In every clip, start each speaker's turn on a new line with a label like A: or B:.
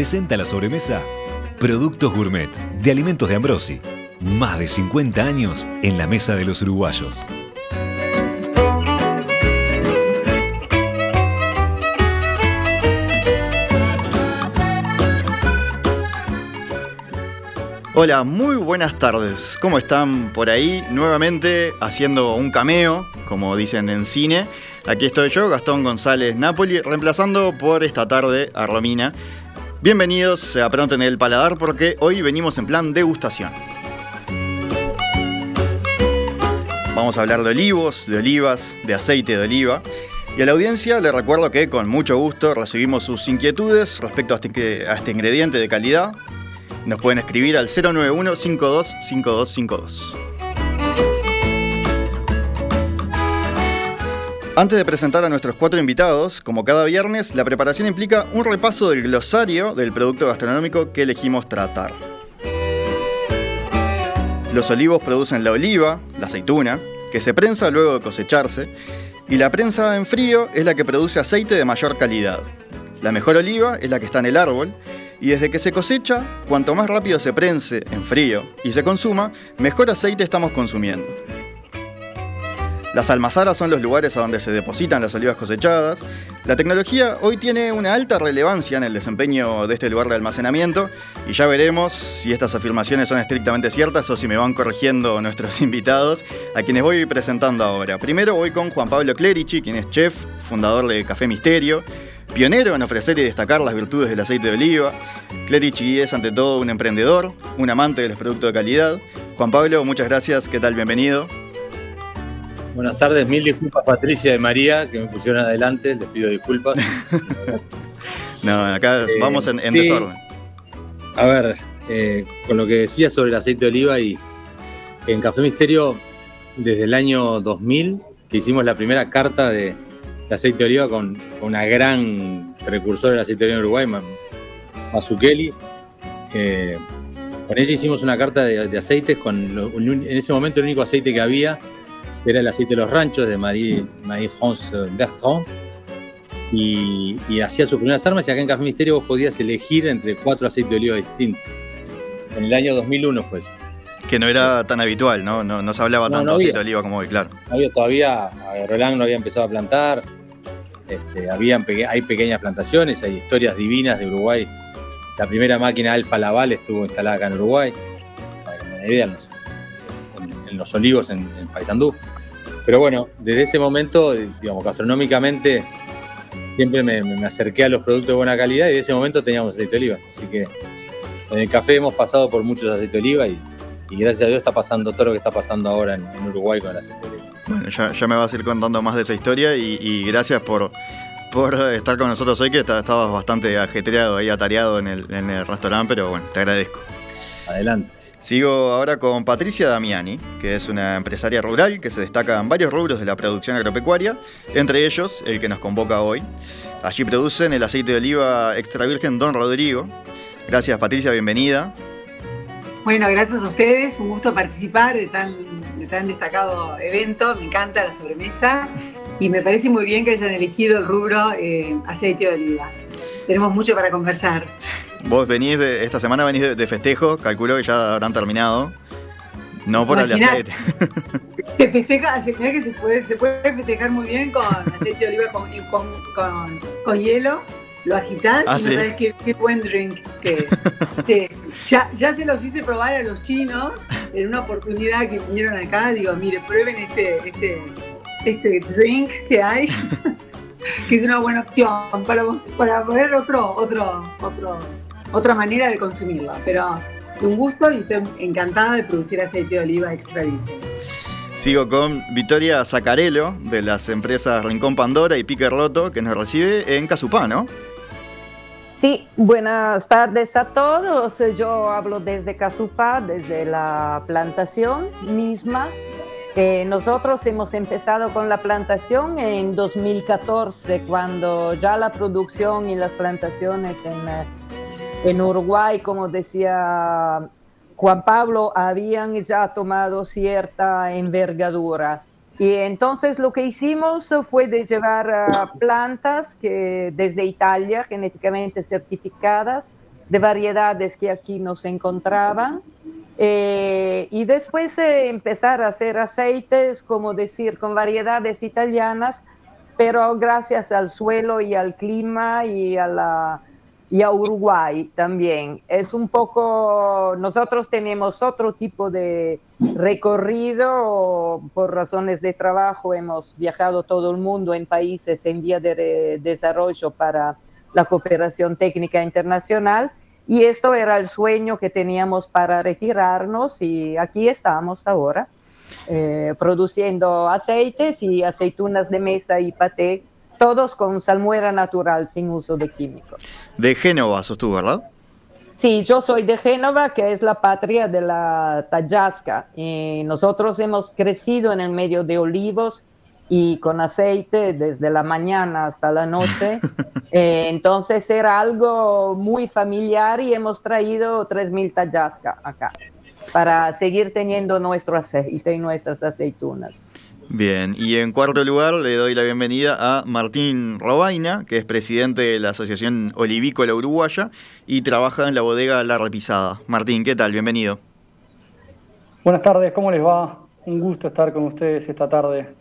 A: presenta la sobremesa Productos Gourmet de Alimentos de Ambrosi. Más de 50 años en la mesa de los uruguayos.
B: Hola, muy buenas tardes. ¿Cómo están por ahí? Nuevamente haciendo un cameo, como dicen en cine. Aquí estoy yo, Gastón González Napoli, reemplazando por esta tarde a Romina. Bienvenidos, se apronten el paladar porque hoy venimos en plan degustación. Vamos a hablar de olivos, de olivas, de aceite de oliva. Y a la audiencia le recuerdo que con mucho gusto recibimos sus inquietudes respecto a este, a este ingrediente de calidad nos pueden escribir al 091 525252. Antes de presentar a nuestros cuatro invitados, como cada viernes, la preparación implica un repaso del glosario del producto gastronómico que elegimos tratar. Los olivos producen la oliva, la aceituna, que se prensa luego de cosecharse, y la prensa en frío es la que produce aceite de mayor calidad. La mejor oliva es la que está en el árbol, y desde que se cosecha, cuanto más rápido se prense en frío y se consuma, mejor aceite estamos consumiendo. Las almazaras son los lugares a donde se depositan las olivas cosechadas. La tecnología hoy tiene una alta relevancia en el desempeño de este lugar de almacenamiento y ya veremos si estas afirmaciones son estrictamente ciertas o si me van corrigiendo nuestros invitados, a quienes voy presentando ahora. Primero voy con Juan Pablo Clerici, quien es chef, fundador de Café Misterio, Pionero en ofrecer y destacar las virtudes del aceite de oliva, Clerici es ante todo un emprendedor, un amante de los productos de calidad. Juan Pablo, muchas gracias, ¿qué tal? Bienvenido.
C: Buenas tardes, mil disculpas Patricia y María que me pusieron adelante, les pido disculpas.
B: no, acá eh, vamos en, desorden.
C: A ver, eh, con lo que decía sobre el aceite de oliva y en Café Misterio, desde el año 2000, que hicimos la primera carta de, de aceite de oliva con, una gran precursora del aceite de oliva en Uruguay, Mazukeli. Eh, con ella hicimos una carta de, aceites con en ese momento el único aceite que había era el aceite de los ranchos de Marie, France Bertrand y, hacía sus primeras armas y acá en Café Misterio vos podías elegir entre cuatro aceites de oliva distintos. En el año 2001 fue eso.
B: Que no era tan habitual, ¿no? No, se hablaba tanto de aceite de oliva como hoy, claro.
C: No había todavía, Roland no había empezado a plantar, este, hay pequeñas plantaciones, hay historias divinas de Uruguay. La primera máquina Alfa Laval estuvo instalada acá en Uruguay, para idea, en los, olivos en, Paysandú. Pero bueno, desde ese momento, digamos, gastronómicamente, siempre me, acerqué a los productos de buena calidad y de ese momento teníamos aceite de oliva. Así que en el café hemos pasado por muchos aceite de oliva y, gracias a Dios está pasando todo lo que está pasando ahora en, en Uruguay con el aceite de oliva.
B: Bueno, ya, me vas a ir contando más de esa historia y, gracias por, por estar con nosotros hoy, que estabas bastante ajetreado ahí, atareado en el, en el restaurante, pero bueno, te agradezco.
C: Adelante.
B: Sigo ahora con Patricia Damiani, que es una empresaria rural que se destaca en varios rubros de la producción agropecuaria, entre ellos el que nos convoca hoy. Allí producen el aceite de oliva extra virgen Don Rodrigo. Gracias Patricia, bienvenida.
D: Bueno, gracias a ustedes, un gusto participar de tan destacado evento, me encanta la sobremesa y me parece muy bien que hayan elegido el rubro eh, aceite de oliva. Tenemos mucho para conversar.
B: Vos venís de, esta semana venís de, festejo, calculo que ya habrán terminado. No por el aceite.
D: Se festeja, que se puede, se puede festejar muy bien con aceite de oliva con, con hielo lo agitas ah, y no sabes qué, buen drink que es. ya, ya se los hice probar a los chinos en una oportunidad que vinieron acá. Digo, mire, prueben este, este, este drink que hay, que es una buena opción para, para poner otro, otro, otro, otra manera de consumirlo. Pero un gusto y estoy encantada de producir aceite de oliva extra virgen.
B: Sigo con Victoria Zacarello de las empresas Rincón Pandora y Pique Roto que nos recibe en Casupá, ¿no?
E: Sí, buenas tardes a todos. Yo hablo desde Casupá, desde la plantación misma. Nosotros hemos empezado con la plantación en 2014, cuando ya la producción y las plantaciones en, en Uruguay, como decía Juan Pablo, habían ya tomado cierta envergadura. Y entonces lo que hicimos fue de llevar plantas que desde Italia, genéticamente certificadas, de variedades que aquí no se encontraban. Eh, y después empezar a hacer aceites, como decir, con variedades italianas, pero gracias al suelo y al clima y a la y a Uruguay también. Es un poco, nosotros tenemos otro tipo de recorrido, por razones de trabajo hemos viajado todo el mundo en países en vía de desarrollo para la cooperación técnica internacional y esto era el sueño que teníamos para retirarnos y aquí estamos ahora. Eh, produciendo aceites y aceitunas de mesa y paté todos con salmuera natural, sin uso de químicos.
B: De Génova sos tú, ¿verdad?
E: Sí, yo soy de Génova, que es la patria de la Tayasca. Y nosotros hemos crecido en el medio de olivos y con aceite desde la mañana hasta la noche. Eh, entonces era algo muy familiar y hemos traído 3.000 Tayasca acá para seguir teniendo nuestro aceite y nuestras aceitunas.
B: Bien, y en cuarto lugar le doy la bienvenida a Martín Robaina, que es presidente de la Asociación Olivícola Uruguaya y trabaja en la bodega La Repisada. Martín, ¿qué tal? Bienvenido.
F: Buenas tardes, ¿cómo les va? Un gusto estar con ustedes esta tarde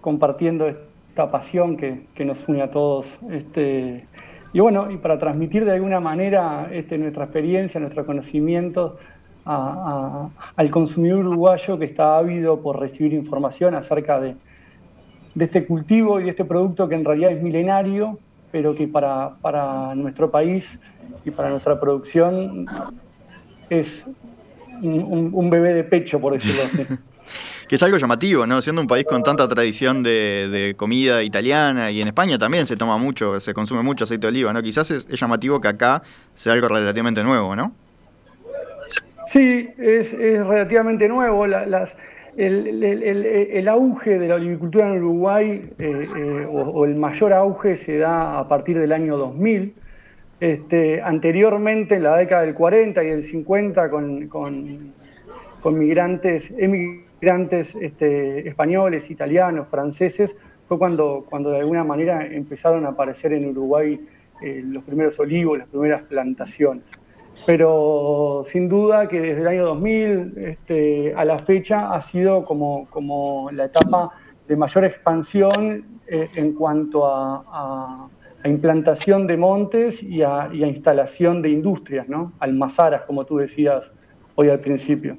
F: compartiendo esta pasión que, nos une a todos. Este, y bueno, y para transmitir de alguna manera este, nuestra experiencia, nuestro conocimiento al consumidor uruguayo que está ávido por recibir información acerca de, este cultivo y de este producto que en realidad es milenario, pero que para, para nuestro país y para nuestra producción es un, bebé de pecho, por decirlo así.
B: que es algo llamativo, ¿no? Siendo un país con tanta tradición de, comida italiana y en España también se toma mucho, se consume mucho aceite de oliva, ¿no? Quizás es llamativo que acá sea algo relativamente nuevo, ¿no?
F: Sí, es, relativamente nuevo. el, auge de la olivicultura en Uruguay, eh, eh, o, el mayor auge, se da a partir del año 2000. Este, anteriormente, en la década del 40 y del 50, con, con, migrantes, emigrantes este, españoles, italianos, franceses, fue cuando, cuando de alguna manera empezaron a aparecer en Uruguay eh, los primeros olivos, las primeras plantaciones pero sin duda que desde el año 2000 este, a la fecha ha sido como, como la etapa de mayor expansión eh, en cuanto a, implantación de montes y a, instalación de industrias, ¿no? almazaras, como tú decías hoy al principio.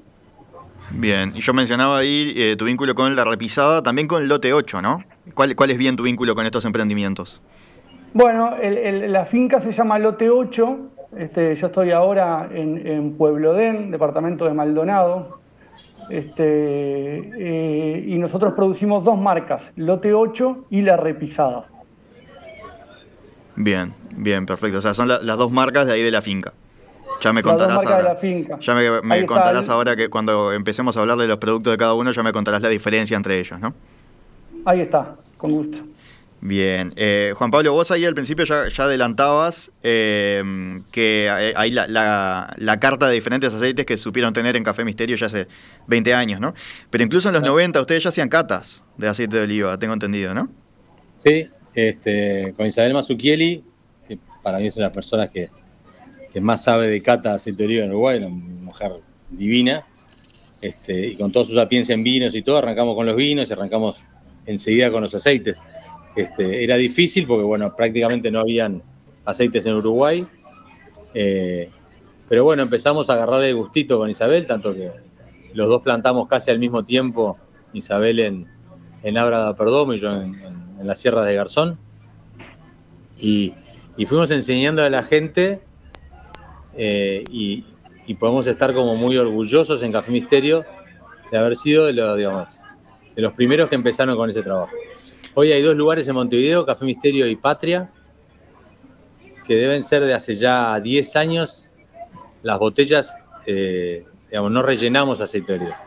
B: Bien, y yo mencionaba ahí eh, tu vínculo con la repisada, también con el lote 8, ¿no? ¿Cuál, cuál es bien tu vínculo con estos emprendimientos?
F: Bueno, la finca se llama Lote 8, este, yo estoy ahora en, Pueblo Den, departamento de Maldonado, este, eh, y nosotros producimos dos marcas, Lote 8 y La Repisada.
B: Bien, bien, perfecto. O sea, son las dos marcas de ahí de la finca. Ya me contarás ahora. Ya me, contarás ahora que cuando empecemos a hablar de los productos de cada uno, ya me contarás la diferencia entre ellos, ¿no?
F: Ahí está, con gusto.
B: Bien, eh, Juan Pablo, vos ahí al principio ya, adelantabas eh, que hay la, carta de diferentes aceites que supieron tener en Café Misterio ya hace 20 años, ¿no? Pero incluso en los 90 ustedes ya hacían catas de aceite de oliva, tengo entendido, ¿no?
C: Sí, este, con Isabel Mazzucchelli, que para mí es una persona que, más sabe de cata oliva en Uruguay, una mujer divina, este, y con toda su sapiencia en vinos y todo, arrancamos con los vinos y arrancamos enseguida con los aceites este, era difícil porque, bueno, prácticamente no habían aceites en Uruguay. Eh, pero bueno, empezamos a agarrar el gustito con Isabel, tanto que los dos plantamos casi al mismo tiempo, Isabel en, en Abra de Perdomo y yo en, las sierras de Garzón. Y, fuimos enseñando a la gente eh, y, podemos estar como muy orgullosos en Café Misterio de haber sido de los, de primeros que empezaron con ese trabajo. Hoy hay dos lugares en Montevideo, Café Misterio y Patria, que deben ser de hace ya 10 años. Las botellas, eh, digamos, no rellenamos aceite de oliva.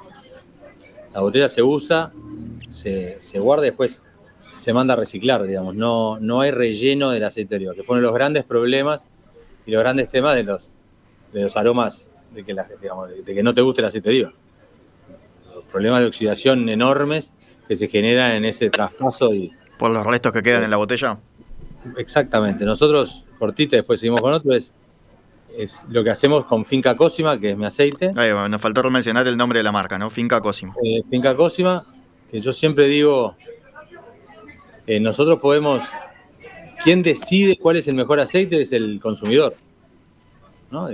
C: La botella se usa, se, guarda y después se manda a reciclar, digamos. No, no hay relleno del aceite de oliva, que fueron los grandes problemas y los grandes temas de los, de los aromas de que, de que no te guste el aceite de oliva. Los problemas de oxidación enormes que se generan en ese traspaso. Y,
B: ¿Por los restos que quedan en la botella?
C: Exactamente. Nosotros, cortita, después seguimos con otro, es es lo que hacemos con Finca Cosima, que es mi aceite.
B: nos faltó mencionar el nombre de la marca, ¿no? Finca Cosima.
C: Eh, Finca Cosima, que yo siempre digo, eh, nosotros podemos, quien decide cuál es el mejor aceite es el consumidor. ¿no?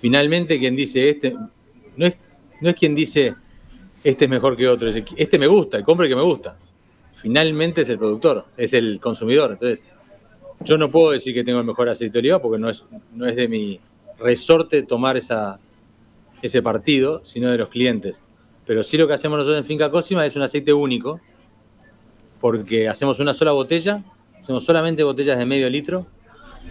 C: finalmente quien dice este, no es, no es quien dice este es mejor que otro, este me gusta, el compre que me gusta. Finalmente es el productor, es el consumidor. Entonces, yo no puedo decir que tengo el mejor aceite de oliva porque no es, no es de mi resorte tomar esa, ese partido, sino de los clientes. Pero sí lo que hacemos nosotros en Finca Cosima es un aceite único, porque hacemos una sola botella, hacemos solamente botellas de medio litro,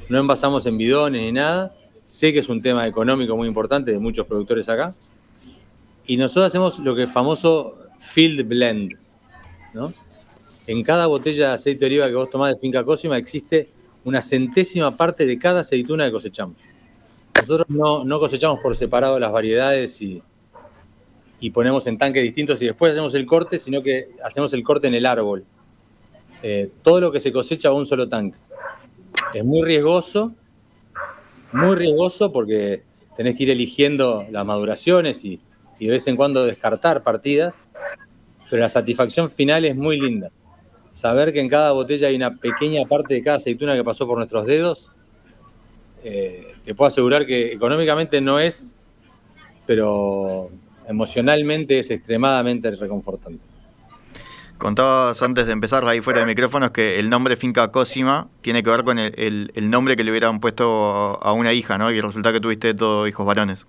C: no envasamos en bidones ni nada. Sé que es un tema económico muy importante de muchos productores acá. Y nosotros hacemos lo que es famoso field blend. ¿no? En cada botella de aceite de oliva que vos tomás de Finca Cosima existe una centésima parte de cada aceituna que cosechamos. Nosotros no, cosechamos por separado las variedades y, ponemos en tanques distintos y después hacemos el corte, sino que hacemos el corte en el árbol. Eh, todo lo que se cosecha a un solo tanque. Es muy riesgoso, muy riesgoso porque tenés que ir eligiendo las maduraciones y, y de vez en cuando descartar partidas, pero la satisfacción final es muy linda saber que en cada botella hay una pequeña parte de cada aceituna que pasó por nuestros dedos, eh, te puedo asegurar que económicamente no es, pero emocionalmente es extremadamente reconfortante.
B: Contabas antes de empezar ahí fuera de micrófonos que el nombre Finca Cosima tiene que ver con el, nombre que le hubieran puesto a una hija, ¿no? Y resulta que tuviste todos hijos varones.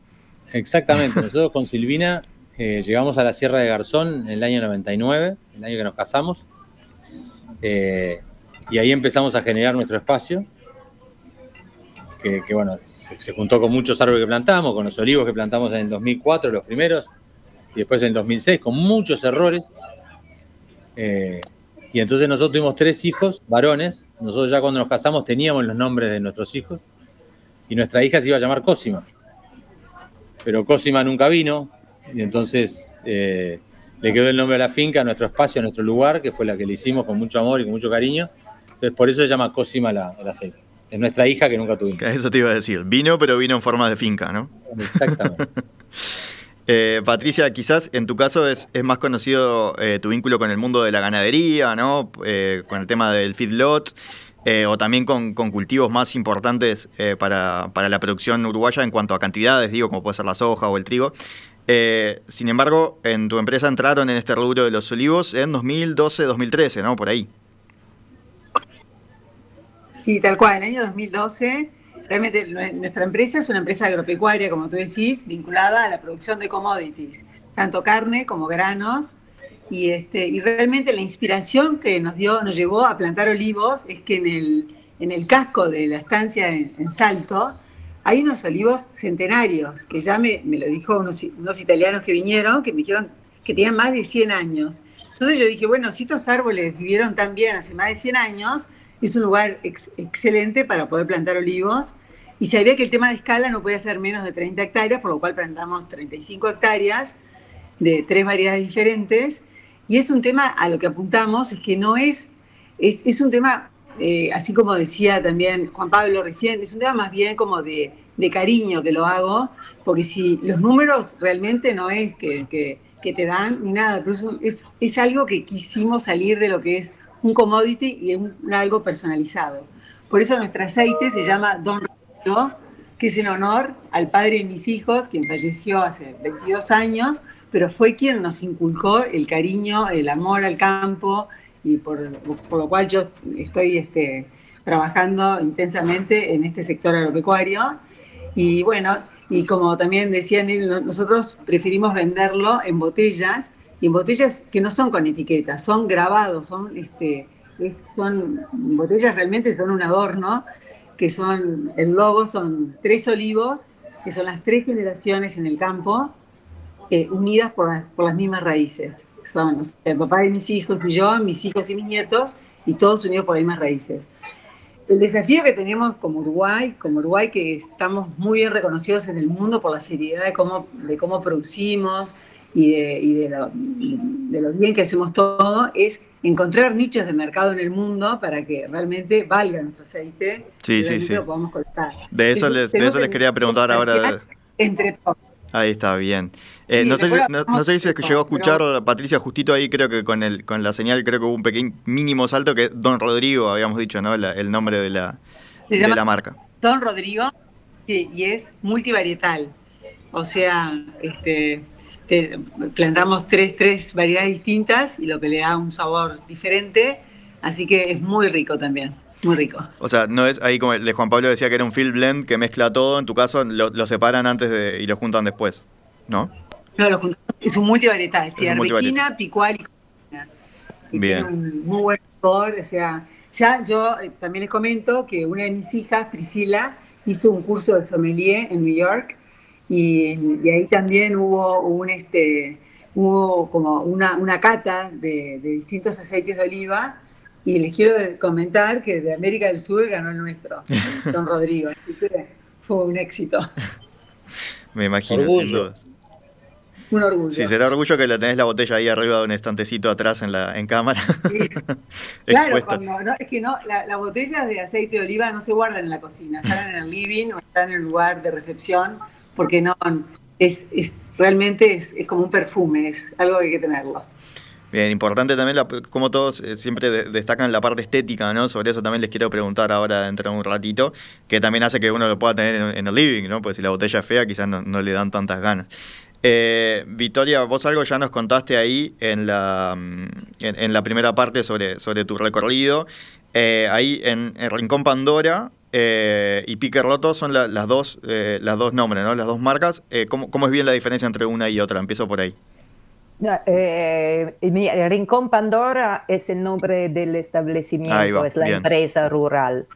C: Exactamente. Nosotros con Silvina eh, llegamos a la Sierra de Garzón en el año 99, el año que nos casamos. Eh, y ahí empezamos a generar nuestro espacio, que, bueno, se, juntó con muchos árboles que plantamos, con los olivos que plantamos en el 2004, los primeros, y después en el 2006, con muchos errores. Eh, y entonces nosotros tuvimos tres hijos, varones. Nosotros ya cuando nos casamos teníamos los nombres de nuestros hijos. Y nuestra hija se iba a llamar Cosima. Pero Cosima nunca vino. Y entonces eh, le quedó el nombre a la finca, a nuestro espacio, a nuestro lugar, que fue la que le hicimos con mucho amor y con mucho cariño. Entonces, por eso se llama Cosima la, el aceite. Es nuestra hija que nunca tuvimos.
B: Eso te iba a decir. Vino, pero vino en forma de finca, ¿no?
C: Exactamente.
B: Eh, Patricia, quizás en tu caso es, más conocido eh, tu vínculo con el mundo de la ganadería, ¿no? Eh, con el tema del feedlot, o también con, cultivos más importantes para, para, la producción uruguaya en cuanto a cantidades, digo, como puede ser la soja o el trigo. Eh, sin embargo, en tu empresa entraron en este rubro de los olivos en 2012-2013, ¿no? Por ahí.
D: Sí, tal cual. En el año 2012, realmente nuestra empresa es una empresa agropecuaria, como tú decís, vinculada a la producción de commodities, tanto carne como granos. Y, este, y realmente la inspiración que nos dio, nos llevó a plantar olivos es que en el, en el casco de la estancia en Salto, hay unos olivos centenarios, que ya me, lo dijo unos, italianos que vinieron, que me dijeron que tenían más de 100 años. Entonces yo dije, bueno, si estos árboles vivieron tan bien hace más de 100 años, es un lugar excelente para poder plantar olivos. Y sabía que el tema de escala no podía ser menos de 30 hectáreas, por lo cual plantamos 35 hectáreas de tres variedades diferentes. Y es un tema a lo que apuntamos, es que no es, es, es un tema eh, así como decía también Juan Pablo recién, es un tema más bien como de, cariño que lo hago, porque si los números realmente no es que, te dan ni nada, pero es, es, algo que quisimos salir de lo que es un commodity y un, algo personalizado. Por eso nuestro aceite se llama Don Rodrigo, que es en honor al padre de mis hijos, quien falleció hace 22 años, pero fue quien nos inculcó el cariño, el amor al campo, y por, lo cual yo estoy este, trabajando intensamente en este sector agropecuario. Y bueno, y como también decían, nosotros preferimos venderlo en botellas, y en botellas que no son con etiquetas, son grabados, son, este, son botellas realmente son un adorno, que son, el logo son tres olivos, que son las tres generaciones en el campo, eh, unidas por, por las mismas raíces son el papá de mis hijos y yo, mis hijos y mis nietos, y todos unidos por las mismas raíces. El desafío que tenemos como Uruguay, como Uruguay que estamos muy bien reconocidos en el mundo por la seriedad de cómo, de cómo producimos y de, y de, lo, de lo bien que hacemos todo es encontrar nichos de mercado en el mundo para que realmente valga nuestro aceite
B: sí, sí, sí. lo podamos cortar. De eso, les, de eso les quería preguntar ahora.
D: Entre todos.
B: Ahí está, bien. Eh, no, sé si, no, sé si llegó a escuchar Patricia justito ahí, creo que con el con la señal creo que hubo un pequeño mínimo salto que Don Rodrigo, habíamos dicho, ¿no? el nombre de la, de la marca.
D: Don Rodrigo, sí, y es multivarietal. O sea, este plantamos tres, tres variedades distintas y lo que le da un sabor diferente, así que es muy rico también. Muy rico.
B: O sea, no es ahí como el de Juan Pablo decía que era un field blend que mezcla todo, en tu caso lo, separan antes de, y lo juntan después, ¿no?
D: No, lo juntamos, es un multivarietal, sí, arbequina, picual y cocina. Bien. Tiene un muy buen sabor, o sea, ya yo eh, también les comento que una de mis hijas, Priscila, hizo un curso de sommelier en New York y, ahí también hubo un este hubo como una, una cata de, distintos aceites de oliva y les quiero comentar que de América del Sur ganó el nuestro, Don Rodrigo. fue un éxito.
B: Me imagino, sin duda.
D: Un orgullo.
B: Sí, será orgullo que la tenés la botella ahí arriba de un estantecito atrás en la en cámara.
D: claro, cuando, no, es que no, las la botellas de aceite de oliva no se guardan en la cocina, están en el living o están en el lugar de recepción porque no, es, realmente es, como un perfume, es algo que hay que tenerlo.
B: Bien, importante también, como todos eh, siempre destacan la parte estética, ¿no? Sobre eso también les quiero preguntar ahora dentro de un ratito, que también hace que uno lo pueda tener en, el living, ¿no? Pues si la botella es fea, quizás no, le dan tantas ganas. Eh, Victoria, vos algo ya nos contaste ahí en la, mm, en, la primera parte sobre, sobre tu recorrido. Eh, ahí en Rincón Pandora eh, y Pique Roto son las, dos, eh, las dos nombres, ¿no? las dos marcas. Eh, ¿cómo, es bien la diferencia entre una y otra? Empiezo por ahí.
E: Rincón Pandora es el nombre del establecimiento, es la empresa rural.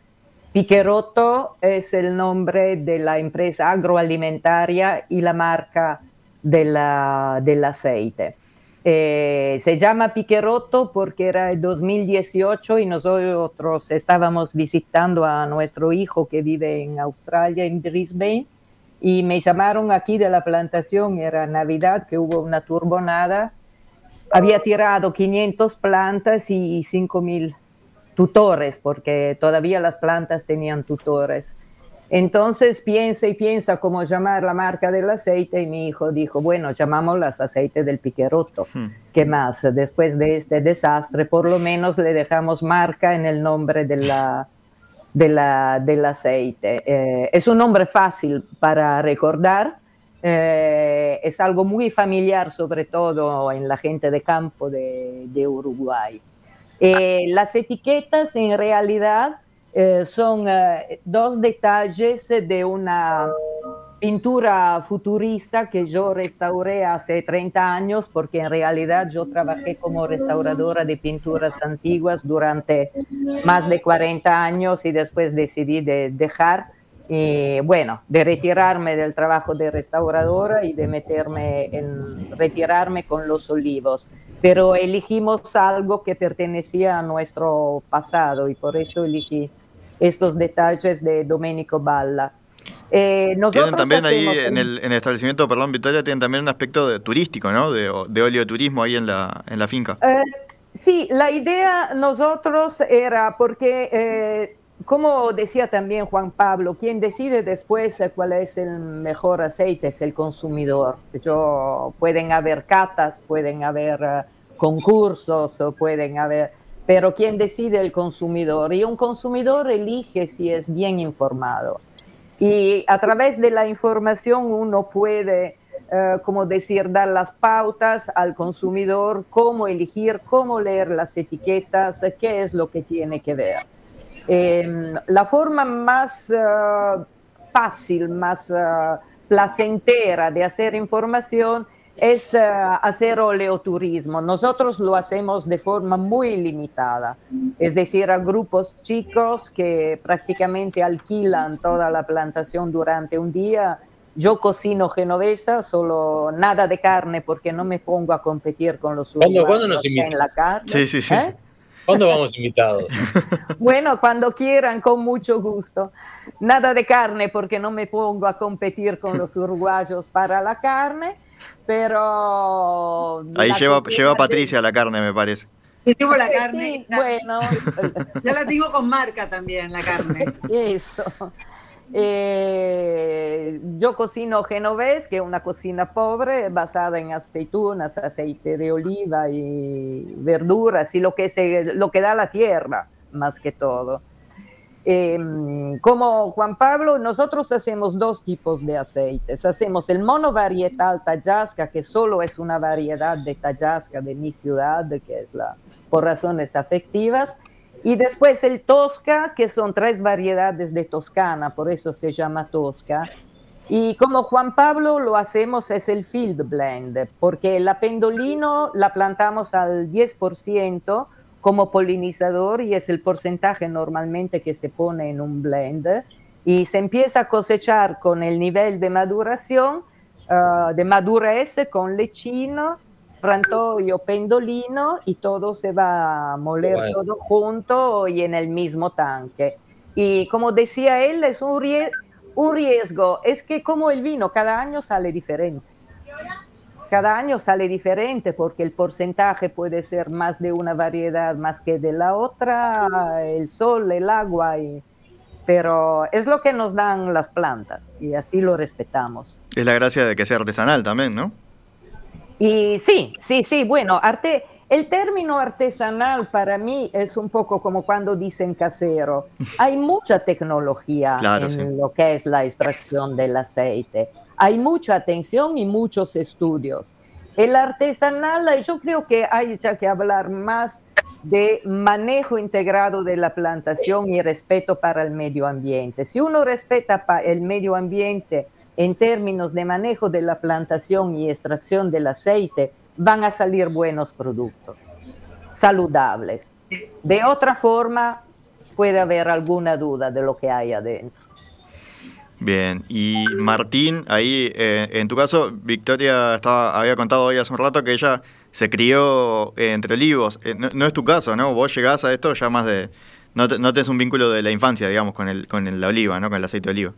E: Pique Roto es el nombre de la empresa agroalimentaria y la marca de la, del aceite. Eh, se llama Piqueroto porque era el 2018 y nosotros estábamos visitando a nuestro hijo que vive en Australia, en Brisbane, y me llamaron aquí de la plantación, era Navidad, que hubo una turbonada. Había tirado 500 plantas y 5.000 tutores, porque todavía las plantas tenían tutores. Entonces piensa y piensa cómo llamar la marca del aceite y mi hijo dijo, bueno, las aceite del piqueroto. Hmm. ¿Qué más? Después de este desastre, por lo menos le dejamos marca en el nombre de la, de la, del aceite. Eh, es un nombre fácil para recordar. Eh, es algo muy familiar, sobre todo en la gente de campo de, de Uruguay. Eh, las etiquetas en realidad eh, son eh, dos detalles de una pintura futurista que yo restauré hace 30 años porque en realidad yo trabajé como restauradora de pinturas antiguas durante más de 40 años y después decidí de dejar y bueno, de retirarme del trabajo de restauradora y de meterme en retirarme con los olivos. Pero elegimos algo que pertenecía a nuestro pasado y por eso elegí estos detalles de Domenico Balla.
B: Eh, tienen también ahí en el, establecimiento, perdón, Victoria, tienen también un aspecto de, turístico, ¿no? De, de oleoturismo ahí en la, en la finca.
E: Eh, sí, la idea nosotros era porque, eh, como decía también Juan Pablo, quien decide después cuál es el mejor aceite es el consumidor. Yo, pueden haber catas, pueden haber concursos, pueden haber pero ¿quién decide el consumidor? Y un consumidor elige si es bien informado. Y a través de la información uno puede, eh, como decir, dar las pautas al consumidor, cómo elegir, cómo leer las etiquetas, qué es lo que tiene que ver. Em, la forma más eh, fácil, más eh, placentera de hacer información es eh, hacer oleoturismo. Nosotros lo hacemos de forma muy limitada, es decir, a grupos chicos que prácticamente alquilan toda la plantación durante un día. Yo cocino genovesa, solo nada de carne porque no me pongo a competir con los
C: ¿Cuándo, ¿cuándo nos en la carne.
B: Sí, sí, sí. ¿Eh?
C: ¿Cuándo vamos invitados?
E: Bueno, cuando quieran, con mucho gusto. Nada de carne porque no me pongo a competir con los uruguayos para la carne pero...
B: Ahí lleva, lleva Patricia la carne, me parece.
D: Llevo la carne. bueno. ya la digo con marca también, la carne.
E: Eso. Eh, yo cocino genovés, que es una cocina pobre, basada en aceitunas, aceite de oliva y verduras y lo que, se, lo que da la tierra, más que todo. Em, como Juan Pablo, nosotros hacemos dos tipos de aceites. Hacemos el monovarietal Tayasca, que solo es una variedad de Tayasca de mi ciudad, que es la por razones afectivas, y después el Tosca, que son tres variedades de Toscana, por eso se llama Tosca. Y como Juan Pablo lo hacemos es el field blend, porque la pendolino la plantamos al 10% como polinizador y es el porcentaje normalmente que se pone en un blend. Y se empieza a cosechar con el nivel de maduración, uh, de madurez con lechino o pendolino y todo se va a moler todo junto y en el mismo tanque. Y como decía él, es un, un riesgo, es que como el vino cada año sale diferente. Cada año sale diferente porque el porcentaje puede ser más de una variedad más que de la otra, el sol, el agua, y, pero es lo que nos dan las plantas y así lo respetamos.
B: Es la gracia de que sea artesanal también, ¿no?
E: Y sí, sí, sí, bueno, arte, el término artesanal para mí es un poco como cuando dicen casero. Hay mucha tecnología en lo que es la extracción del aceite. Hay mucha atención y muchos estudios. El artesanal, yo creo que hay ya que hablar más de manejo integrado de la plantación y respeto para el medio ambiente. Si uno respeta el medio ambiente, en términos de manejo de la plantación y extracción del aceite, van a salir buenos productos, saludables. De otra forma, puede haber alguna duda de lo que hay adentro.
B: Bien, y Martín, ahí eh, en tu caso, Victoria estaba, había contado hoy hace un rato que ella se crió entre olivos. Eh, no, es tu caso, ¿no? Vos llegás a esto ya más de... No, no tenés un vínculo de la infancia, digamos, con, el, con la oliva, ¿no? Con el aceite de oliva.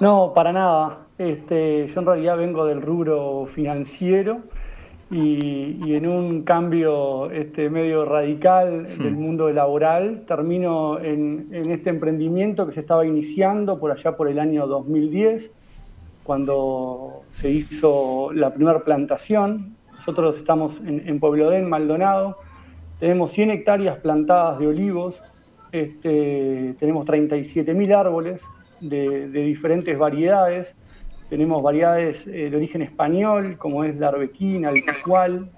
F: No, para nada. Este, yo en realidad vengo del rubro financiero y, en un cambio este, medio radical del hmm. mundo laboral termino en, este emprendimiento que se estaba iniciando por allá por el año 2010, cuando se hizo la primera plantación. Nosotros estamos en, en Pueblo de Maldonado, tenemos 100 hectáreas plantadas de olivos, este, tenemos 37.000 árboles de, diferentes variedades. Tenemos variedades eh, de origen español, como es la arbequina, el picual.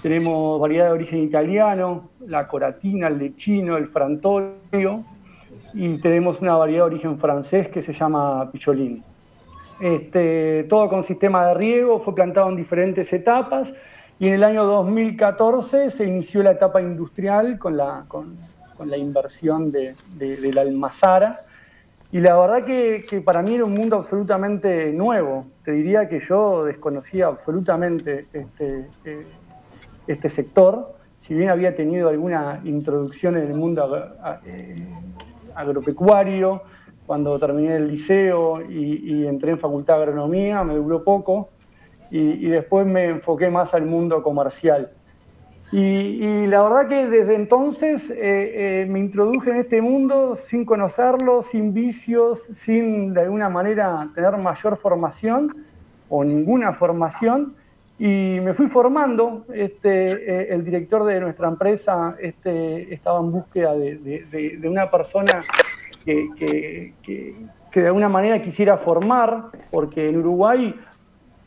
F: Tenemos variedad de origen italiano, la coratina, el lechino, el frantolio. Y tenemos una variedad de origen francés que se llama picholín. Este, todo con sistema de riego, fue plantado en diferentes etapas y en el año 2014 se inició la etapa industrial con la, con, la inversión de, de la almazara y la verdad que, para mí era un mundo absolutamente nuevo. Te diría que yo desconocía absolutamente este, eh, este sector. Si bien había tenido alguna introducción en el mundo eh, agropecuario, cuando terminé el liceo y, entré en facultad de agronomía, me duró poco. y después me enfoqué más al mundo comercial. Y, la verdad que desde entonces eh, eh, me introduje en este mundo sin conocerlo, sin vicios, sin de alguna manera tener mayor formación o ninguna formación. Y me fui formando. Este, eh, el director de nuestra empresa este, estaba en búsqueda de, una persona que, que de alguna manera quisiera formar, porque en Uruguay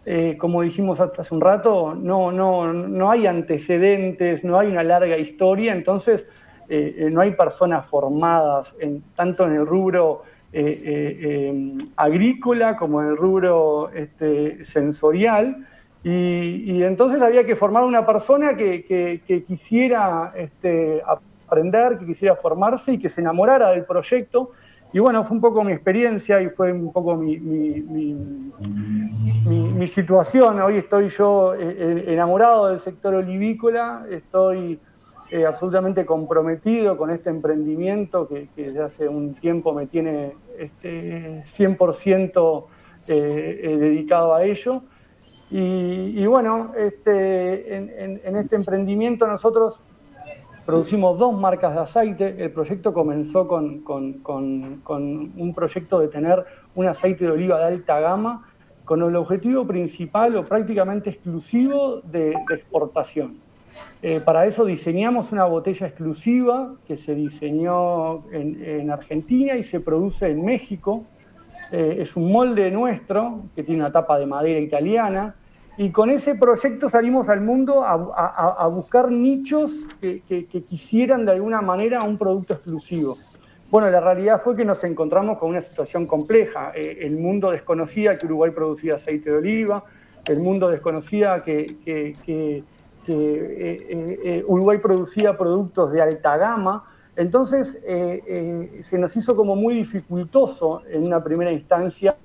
F: eh, como dijimos hace un rato, no, no, no hay antecedentes, no hay una larga historia, entonces eh, eh, no hay personas formadas en, tanto en el rubro agrícola como en el rubro este, sensorial. Y, entonces había que formar una persona que, quisiera este, aprender, que quisiera formarse y que se enamorara del proyecto y bueno, fue un poco mi experiencia y fue un poco mi, mi, situación. Hoy estoy yo eh, eh, enamorado del sector olivícola, estoy eh, absolutamente comprometido con este emprendimiento que, desde hace un tiempo me tiene este, 100% dedicado a ello. Y, bueno, este, en, este emprendimiento nosotros producimos dos marcas de aceite. El proyecto comenzó con, un proyecto de tener un aceite de oliva de alta gama con el objetivo principal o prácticamente exclusivo de, exportación. Eh, para eso diseñamos una botella exclusiva que se diseñó en, Argentina y se produce en México. Eh, es un molde nuestro que tiene una tapa de madera italiana y con ese proyecto salimos al mundo a, buscar nichos que, quisieran de alguna manera un producto exclusivo. Bueno, la realidad fue que nos encontramos con una situación compleja. Eh, el mundo desconocía que Uruguay producía aceite de oliva, el mundo desconocía que, eh, eh, Uruguay producía productos de alta gama. Entonces se nos hizo como muy dificultoso en una primera instancia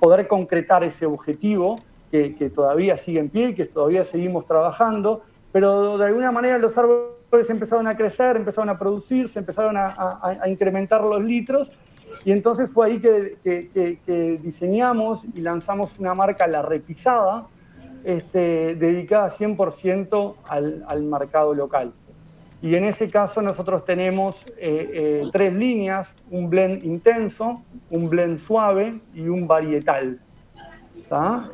F: poder concretar ese objetivo que, todavía sigue en pie, que todavía seguimos trabajando, pero de alguna manera los árboles empezaron a crecer, empezaron a producirse, empezaron a, incrementar los litros, y entonces fue ahí que, diseñamos y lanzamos una marca, La Repisada, este, dedicada 100% al, al, mercado local. Y en ese caso nosotros tenemos eh, eh, tres líneas, un blend intenso, un blend suave y un varietal.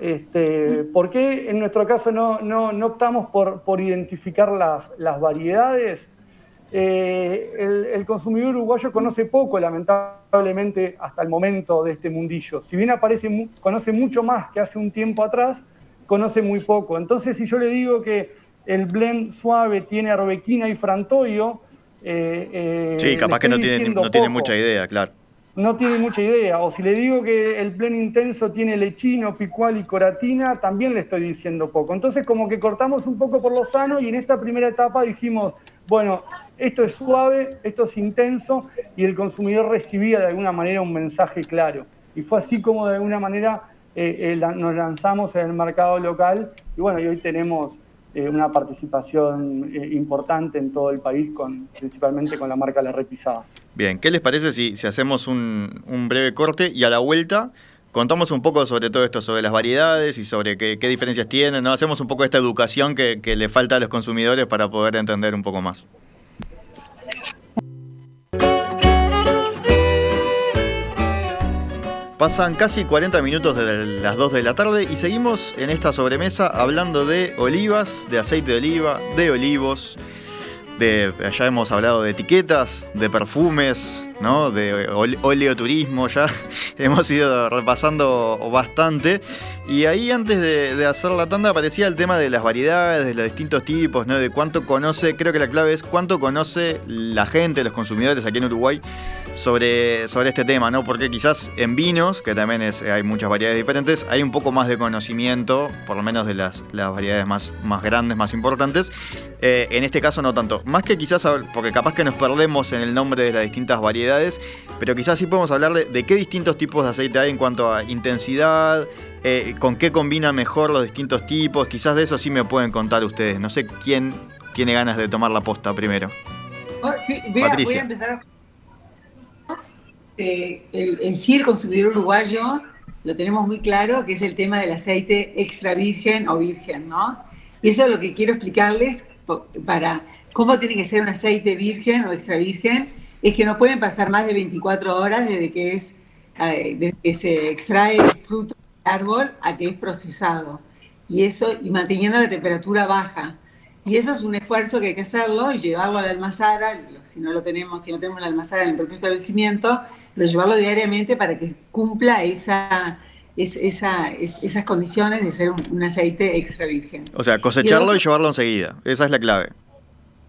F: Este, ¿Por qué en nuestro caso no, no, optamos por, por identificar las, las variedades? Eh, el, consumidor uruguayo conoce poco, lamentablemente, hasta el momento de este mundillo. Si bien aparece, conoce mucho más que hace un tiempo atrás, conoce muy poco. Entonces, si yo le digo que el blend suave tiene arbequina y frantoio,
B: eh, eh, sí, capaz que no tiene, no tiene mucha idea, claro
F: no tiene mucha idea. O si le digo que el plen intenso tiene lechino, picual y coratina, también le estoy diciendo poco. Entonces como que cortamos un poco por lo sano y en esta primera etapa dijimos, bueno, esto es suave, esto es intenso y el consumidor recibía de alguna manera un mensaje claro. Y fue así como de alguna manera eh, eh, nos lanzamos en el mercado local y bueno, y hoy tenemos eh, una participación importante en todo el país, con, principalmente con la marca La Repisada.
B: Bien, ¿qué les parece si, hacemos un, breve corte y a la vuelta contamos un poco sobre todo esto, sobre las variedades y sobre qué, diferencias tienen. Hacemos un poco esta educación que le falta a los consumidores para poder entender un poco más. Pasan casi 40 minutos de las 2 de la tarde y seguimos en esta sobremesa hablando de olivas, de aceite de oliva, de olivos de, ya hemos hablado de etiquetas, de perfumes, ¿no? de oleoturismo, ya hemos ido repasando bastante. Y ahí antes de, hacer la tanda aparecía el tema de las variedades, de los distintos tipos, ¿no? de cuánto conoce, creo que la clave es cuánto conoce la gente, los consumidores aquí en Uruguay sobre, sobre este tema, ¿no? Porque quizás en vinos, que también es, hay muchas variedades diferentes, hay un poco más de conocimiento, por lo menos de las, las variedades más, más grandes, más importantes. Eh, en este caso no tanto. Más que quizás, porque capaz que nos perdemos en el nombre de las distintas variedades, pero quizás sí podemos hablar de, qué distintos tipos de aceite hay en cuanto a intensidad, eh, con qué combina mejor los distintos tipos. Quizás de eso sí me pueden contar ustedes. No sé quién tiene ganas de tomar la posta primero.
D: Oh, sí, voy, a, empezar eh, el, el consumidor uruguayo lo tenemos muy claro, que es el tema del aceite extra virgen o virgen, ¿no? Y eso es lo que quiero explicarles para cómo tiene que ser un aceite virgen o extra virgen, es que no pueden pasar más de 24 horas desde que, es, eh, desde que se extrae el fruto del árbol a que es procesado. Y eso, y manteniendo la temperatura baja. Y eso es un esfuerzo que hay que hacerlo y llevarlo a la almazara, si no lo tenemos, si no tenemos la almazara en el propio establecimiento, pero llevarlo diariamente para que cumpla esa, esa, esas condiciones de ser un, aceite extra virgen.
B: O sea, cosecharlo y, llevarlo enseguida, esa es la clave.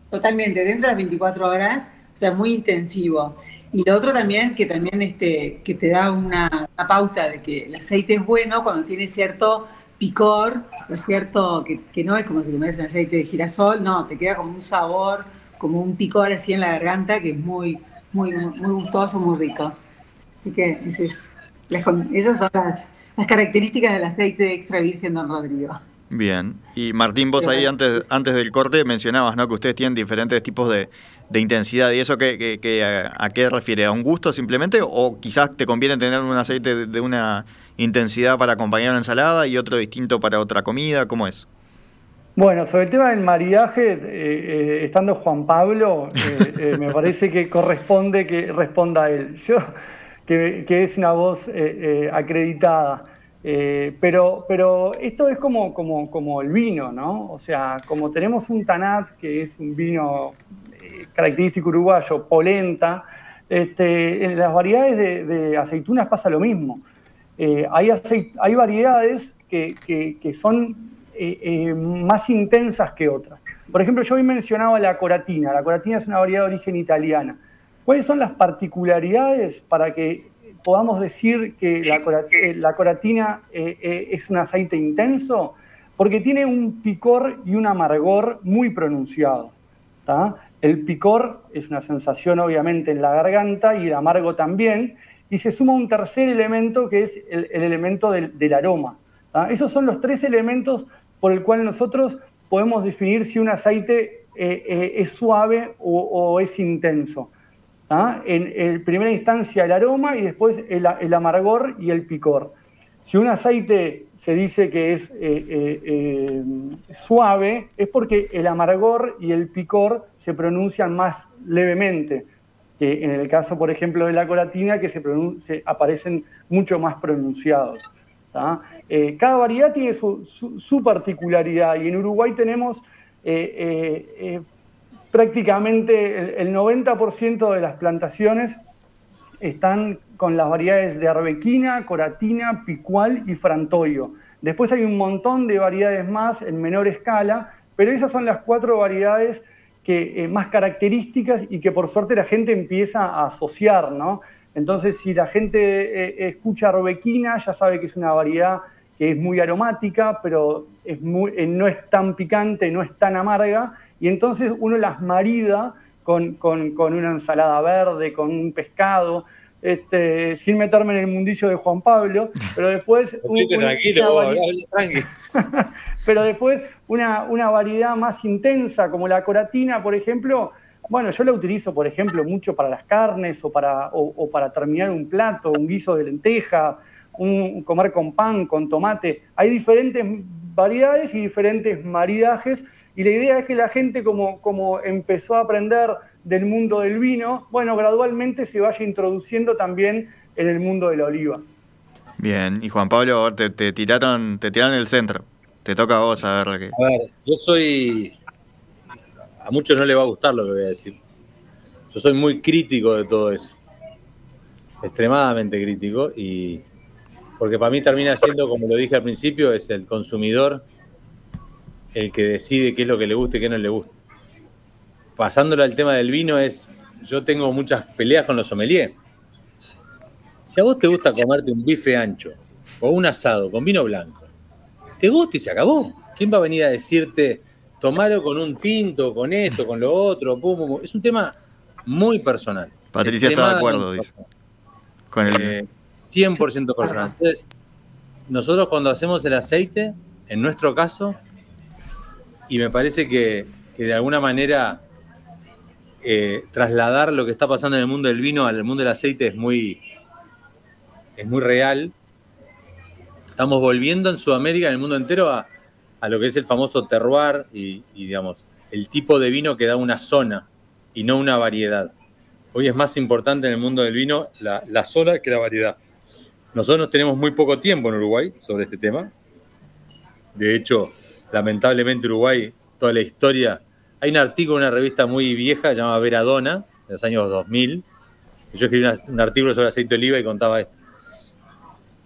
D: Totalmente, dentro de las 24 horas, o sea, muy intensivo. Y lo otro también, que también este, que te da una, pauta de que el aceite es bueno cuando tiene cierto picor, ¿no es cierto? Que, que no es como si comes un aceite de girasol, no, te queda como un sabor, como un picor así en la garganta que es muy, muy, muy gustoso, muy rico. Así que esas son las, características del aceite extra virgen Don Rodrigo.
B: Bien, y Martín, vos ahí antes, antes del corte mencionabas ¿no? que ustedes tienen diferentes tipos de, intensidad. ¿Y eso que, que, a, qué refiere? ¿A un gusto simplemente? ¿O quizás te conviene tener un aceite de, una intensidad para acompañar una ensalada y otro distinto para otra comida? ¿Cómo es?
F: Bueno, sobre el tema del maridaje, eh, eh, estando Juan Pablo, eh, me parece que corresponde que responda a él. Yo, que, es una voz acreditada. pero, pero esto es como, como, como el vino, ¿no? O sea, como tenemos un Tanat, que es un vino característico uruguayo, polenta, este, en las variedades de, aceitunas pasa lo mismo. Hay, hay variedades que, que son eh, eh, más intensas que otras. Por ejemplo, yo hoy mencionaba la coratina. La coratina es una variedad de origen italiana. ¿Cuáles son las particularidades para que podamos decir que la, coratina eh, es un aceite intenso? Porque tiene un picor y un amargor muy pronunciados. El picor es una sensación obviamente en la garganta y el amargo también. Y se suma un tercer elemento que es el, elemento del, aroma. Esos son los tres elementos por el cual nosotros podemos definir si un aceite eh, eh, es suave o, es intenso. En, primera instancia el aroma y después el, amargor y el picor. Si un aceite se dice que es eh, suave, es porque el amargor y el picor se pronuncian más levemente que en el caso, por ejemplo, de la colatina, que se aparecen mucho más pronunciados. Eh, cada variedad tiene su, particularidad y en Uruguay tenemos eh, eh, prácticamente el, 90% de las plantaciones están con las variedades de arbequina, coratina, picual y frantoio. Después hay un montón de variedades más en menor escala, pero esas son las cuatro variedades que, más características y que por suerte la gente empieza a asociar, ¿no? Entonces, si la gente eh, escucha arbequina, ya sabe que es una variedad que es muy aromática, pero es eh, no es tan picante, no es tan amarga, y entonces uno las marida con, una ensalada verde, con un pescado, este, sin meterme en el mundillo de Juan Pablo, pero después... pero después una, una variedad más intensa, como la coratina, por ejemplo, bueno, yo la utilizo, por ejemplo, mucho para las carnes o para, o, para terminar un plato, un guiso de lenteja, un comer con pan, con tomate. Hay diferentes variedades y diferentes maridajes y la idea es que la gente como, como empezó a aprender del mundo del vino, bueno, gradualmente se vaya introduciendo también en el mundo de la oliva.
B: Bien, y Juan Pablo, te, te tiraron, te tiraron el centro. Te toca a vos a ver qué.
C: A ver, yo soy a muchos no les va a gustar lo que voy a decir. Yo soy muy crítico de todo eso. Extremadamente crítico y porque para mí termina siendo, como lo dije al principio, es el consumidor el que decide qué es lo que le gusta y qué no le gusta. Pasándolo al tema del vino es, yo tengo muchas peleas con los sommeliers. Si a vos te gusta comerte un bife ancho o un asado con vino blanco, te gusta y se acabó. ¿Quién va a venir a decirte, tomarlo con un tinto, con esto, con lo otro. Es un tema muy personal.
B: Patricia está de acuerdo, dice.
C: Con el... 100% eh, personal. Entonces, nosotros cuando hacemos el aceite, en nuestro caso, y me parece que, de alguna manera eh, trasladar lo que está pasando en el mundo del vino al mundo del aceite es muy, es muy real. Estamos volviendo en Sudamérica, en el mundo entero, a, a lo que es el famoso terroir y, digamos, el tipo de vino que da una zona y no una variedad. Hoy es más importante en el mundo del vino la, zona que la variedad. Nosotros tenemos muy poco tiempo en Uruguay sobre este tema. De hecho, lamentablemente Uruguay, toda la historia... Hay un artículo en una revista muy vieja llamada Veradona, de los años 2000. Yo escribí un artículo sobre aceite de oliva y contaba esto.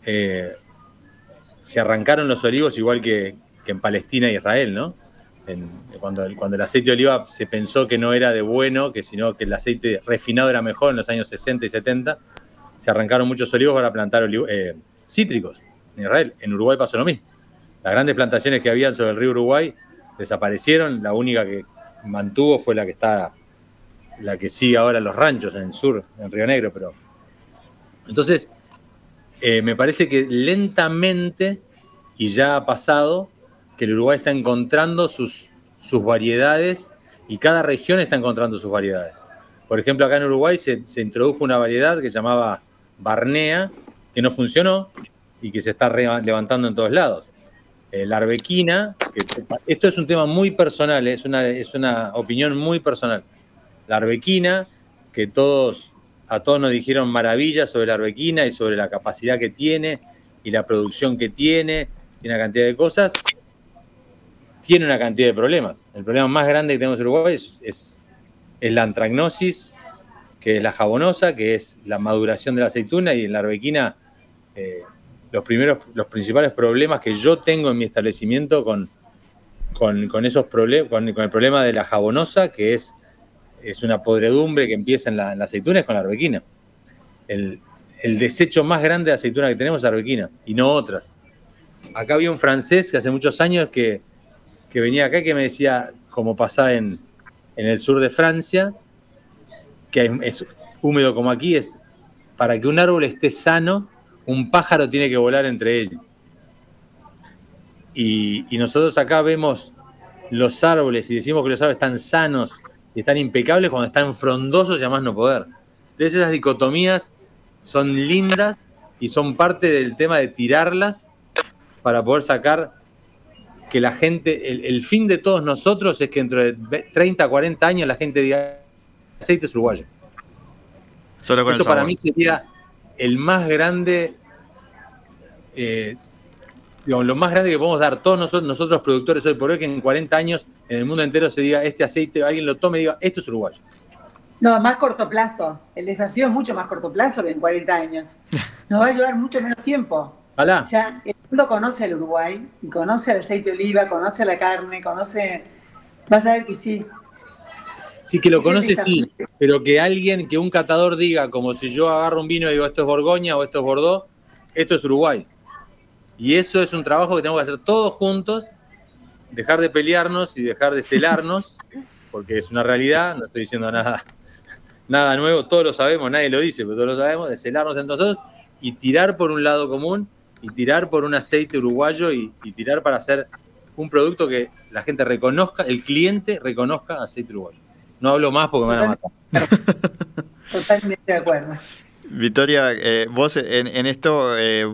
C: Eh, se arrancaron los olivos igual que, en Palestina e Israel, ¿no? cuando, el aceite de oliva se pensó que no era de bueno, que sino que el aceite refinado era mejor en los años 60 y 70, se arrancaron muchos olivos para plantar eh, cítricos en Israel. En Uruguay pasó lo mismo. Las grandes plantaciones que habían sobre el río Uruguay desaparecieron, la única que mantuvo fue la que está, la que sigue ahora en los ranchos en el sur, en Río Negro, pero entonces eh, me parece que lentamente, y ya ha pasado, que el Uruguay está encontrando sus, sus variedades y cada región está encontrando sus variedades. Por ejemplo, acá en Uruguay se, introdujo una variedad que se llamaba Barnea, que no funcionó, y que se está levantando en todos lados. Eh, la arbequina, esto es un tema muy personal, es una, es una opinión muy personal. La arbequina, que todos, a todos nos dijeron maravillas sobre la arbequina y sobre la capacidad que tiene y la producción que tiene y una cantidad de cosas, tiene una cantidad de problemas. El problema más grande que tenemos en Uruguay es, es, la antragnosis, que es la jabonosa, que es la maduración de la aceituna y en la arbequina eh, los, primeros, los principales problemas que yo tengo en mi establecimiento con, con, esos problemas, con, el problema de la jabonosa, que es, es una podredumbre que empieza en la, aceituna, es con la arbequina. El, el desecho más grande de aceituna que tenemos es la arbequina y no otras. Acá había un francés que hace muchos años que, venía acá y que me decía, como pasa en, el sur de Francia, que es húmedo como aquí, es para que un árbol esté sano, un pájaro tiene que volar entre ellos. Y, nosotros acá vemos los árboles y decimos que los árboles están sanos y están impecables cuando están frondosos y además no poder. Entonces esas dicotomías son lindas y son parte del tema de tirarlas para poder sacar que la gente, el, fin de todos nosotros es que dentro de 30, 40 años la gente diga aceite es uruguayo. Eso para mí sería el más grande, eh, digamos, lo más grande que podemos dar todos nosotros, nosotros productores hoy por hoy, que en 40 años en el mundo entero se diga este aceite, alguien lo tome y diga esto es uruguayo.
D: No, más corto plazo. El desafío es mucho más corto plazo que en 40 años. Nos va a llevar mucho menos tiempo. Ya el mundo conoce al Uruguay y conoce el aceite de oliva, conoce la carne, conoce. Vas a ver que sí.
C: Sí, que lo conoce, sí, pero que alguien, que un catador diga, como si yo agarro un vino y digo esto es Borgoña o esto es Bordeaux, esto es Uruguay. Y eso es un trabajo que tenemos que hacer todos juntos, dejar de pelearnos y dejar de celarnos, porque es una realidad, no estoy diciendo nada, nada nuevo, todos lo sabemos, nadie lo dice, pero todos lo sabemos, de celarnos entre nosotros y tirar por un lado común y tirar por un aceite uruguayo y, tirar para hacer un producto que la gente reconozca, el cliente reconozca aceite uruguayo. No hablo más porque me van a matar.
D: Totalmente de acuerdo.
B: Victoria, eh, vos en, esto, eh,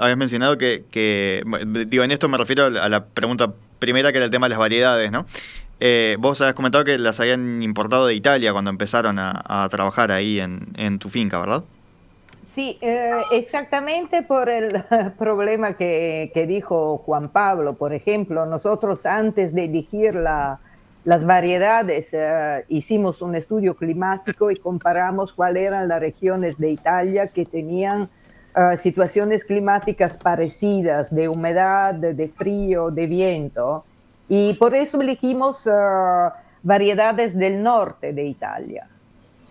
B: habías mencionado que, digo, en esto me refiero a la pregunta primera que era el tema de las variedades, ¿no? Eh, vos habías comentado que las habían importado de Italia cuando empezaron a, trabajar ahí en tu finca, ¿verdad?
E: Sí, eh, exactamente por el problema que, dijo Juan Pablo. Por ejemplo, nosotros antes de elegir las variedades eh, hicimos un estudio climático y comparamos cuáles eran las regiones de Italia que tenían eh, situaciones climáticas parecidas de humedad, de frío, de viento. Y por eso elegimos variedades del norte de Italia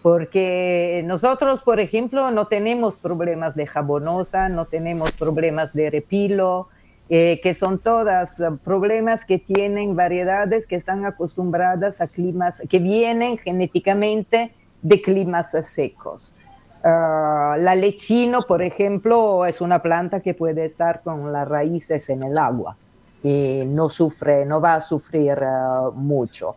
E: porque nosotros, por ejemplo, no tenemos problemas de jabonosa, no tenemos problemas de repilo, eh, que son todas eh, problemas que tienen variedades que están acostumbradas a climas, que vienen genéticamente de climas secos. Ah, la lechino, por ejemplo, es una planta que puede estar con las raíces en el agua y no sufre, no va a sufrir ah, mucho.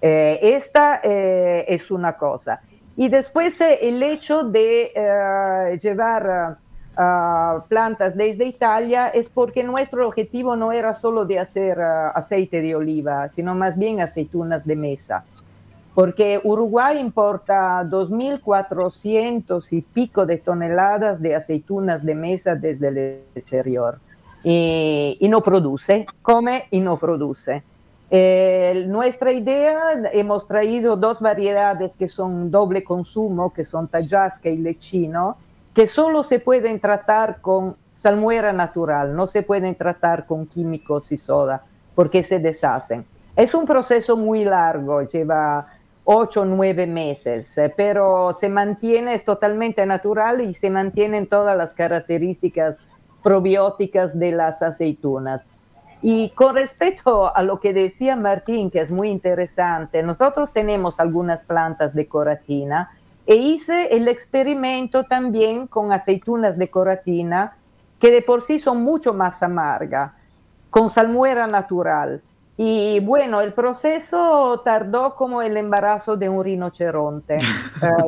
E: Eh, esta es una cosa. Y después eh, el hecho de eh, llevar plantas desde Italia es porque nuestro objetivo no era solo de hacer aceite de oliva, sino más bien aceitunas de mesa. Porque Uruguay importa 2.400 y pico de toneladas de aceitunas de mesa desde el exterior. y no produce, come y no produce. Eh, nuestra idea, hemos traído dos variedades que son doble consumo, que son Tajasca y Lechino, que solo se pueden tratar con salmuera natural, no se pueden tratar con químicos y soda, porque se deshacen. Es un proceso muy largo, lleva ocho o nueve meses, eh, pero se mantiene, es totalmente natural y se mantienen todas las características probióticas de las aceitunas. Y con respecto a lo que decía Martín, que es muy interesante, nosotros tenemos algunas plantas de coratina e hice el experimento también con aceitunas de coratina que de por sí son mucho más amargas, con salmuera natural. Y bueno, el proceso tardó como el embarazo de un rinoceronte,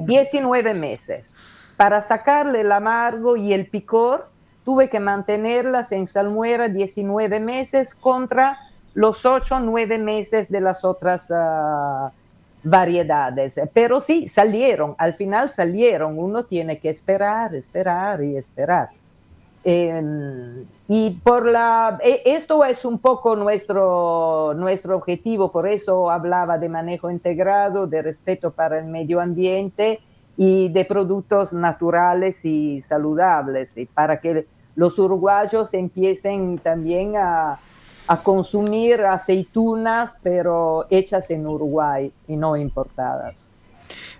E: 19 eh, meses, para sacarle el amargo y el picor tuve que mantenerlas en salmuera 19 meses contra los 8 o 9 meses de las otras ah, variedades. Pero sí, salieron, al final salieron, uno tiene que esperar, esperar y esperar. Em, y por la, e, esto es un poco nuestro, nuestro objetivo, por eso hablaba de manejo integrado, de respeto para el medio ambiente y de productos naturales y saludables, y para que los uruguayos empiecen también a, a consumir aceitunas, pero hechas en Uruguay y no importadas.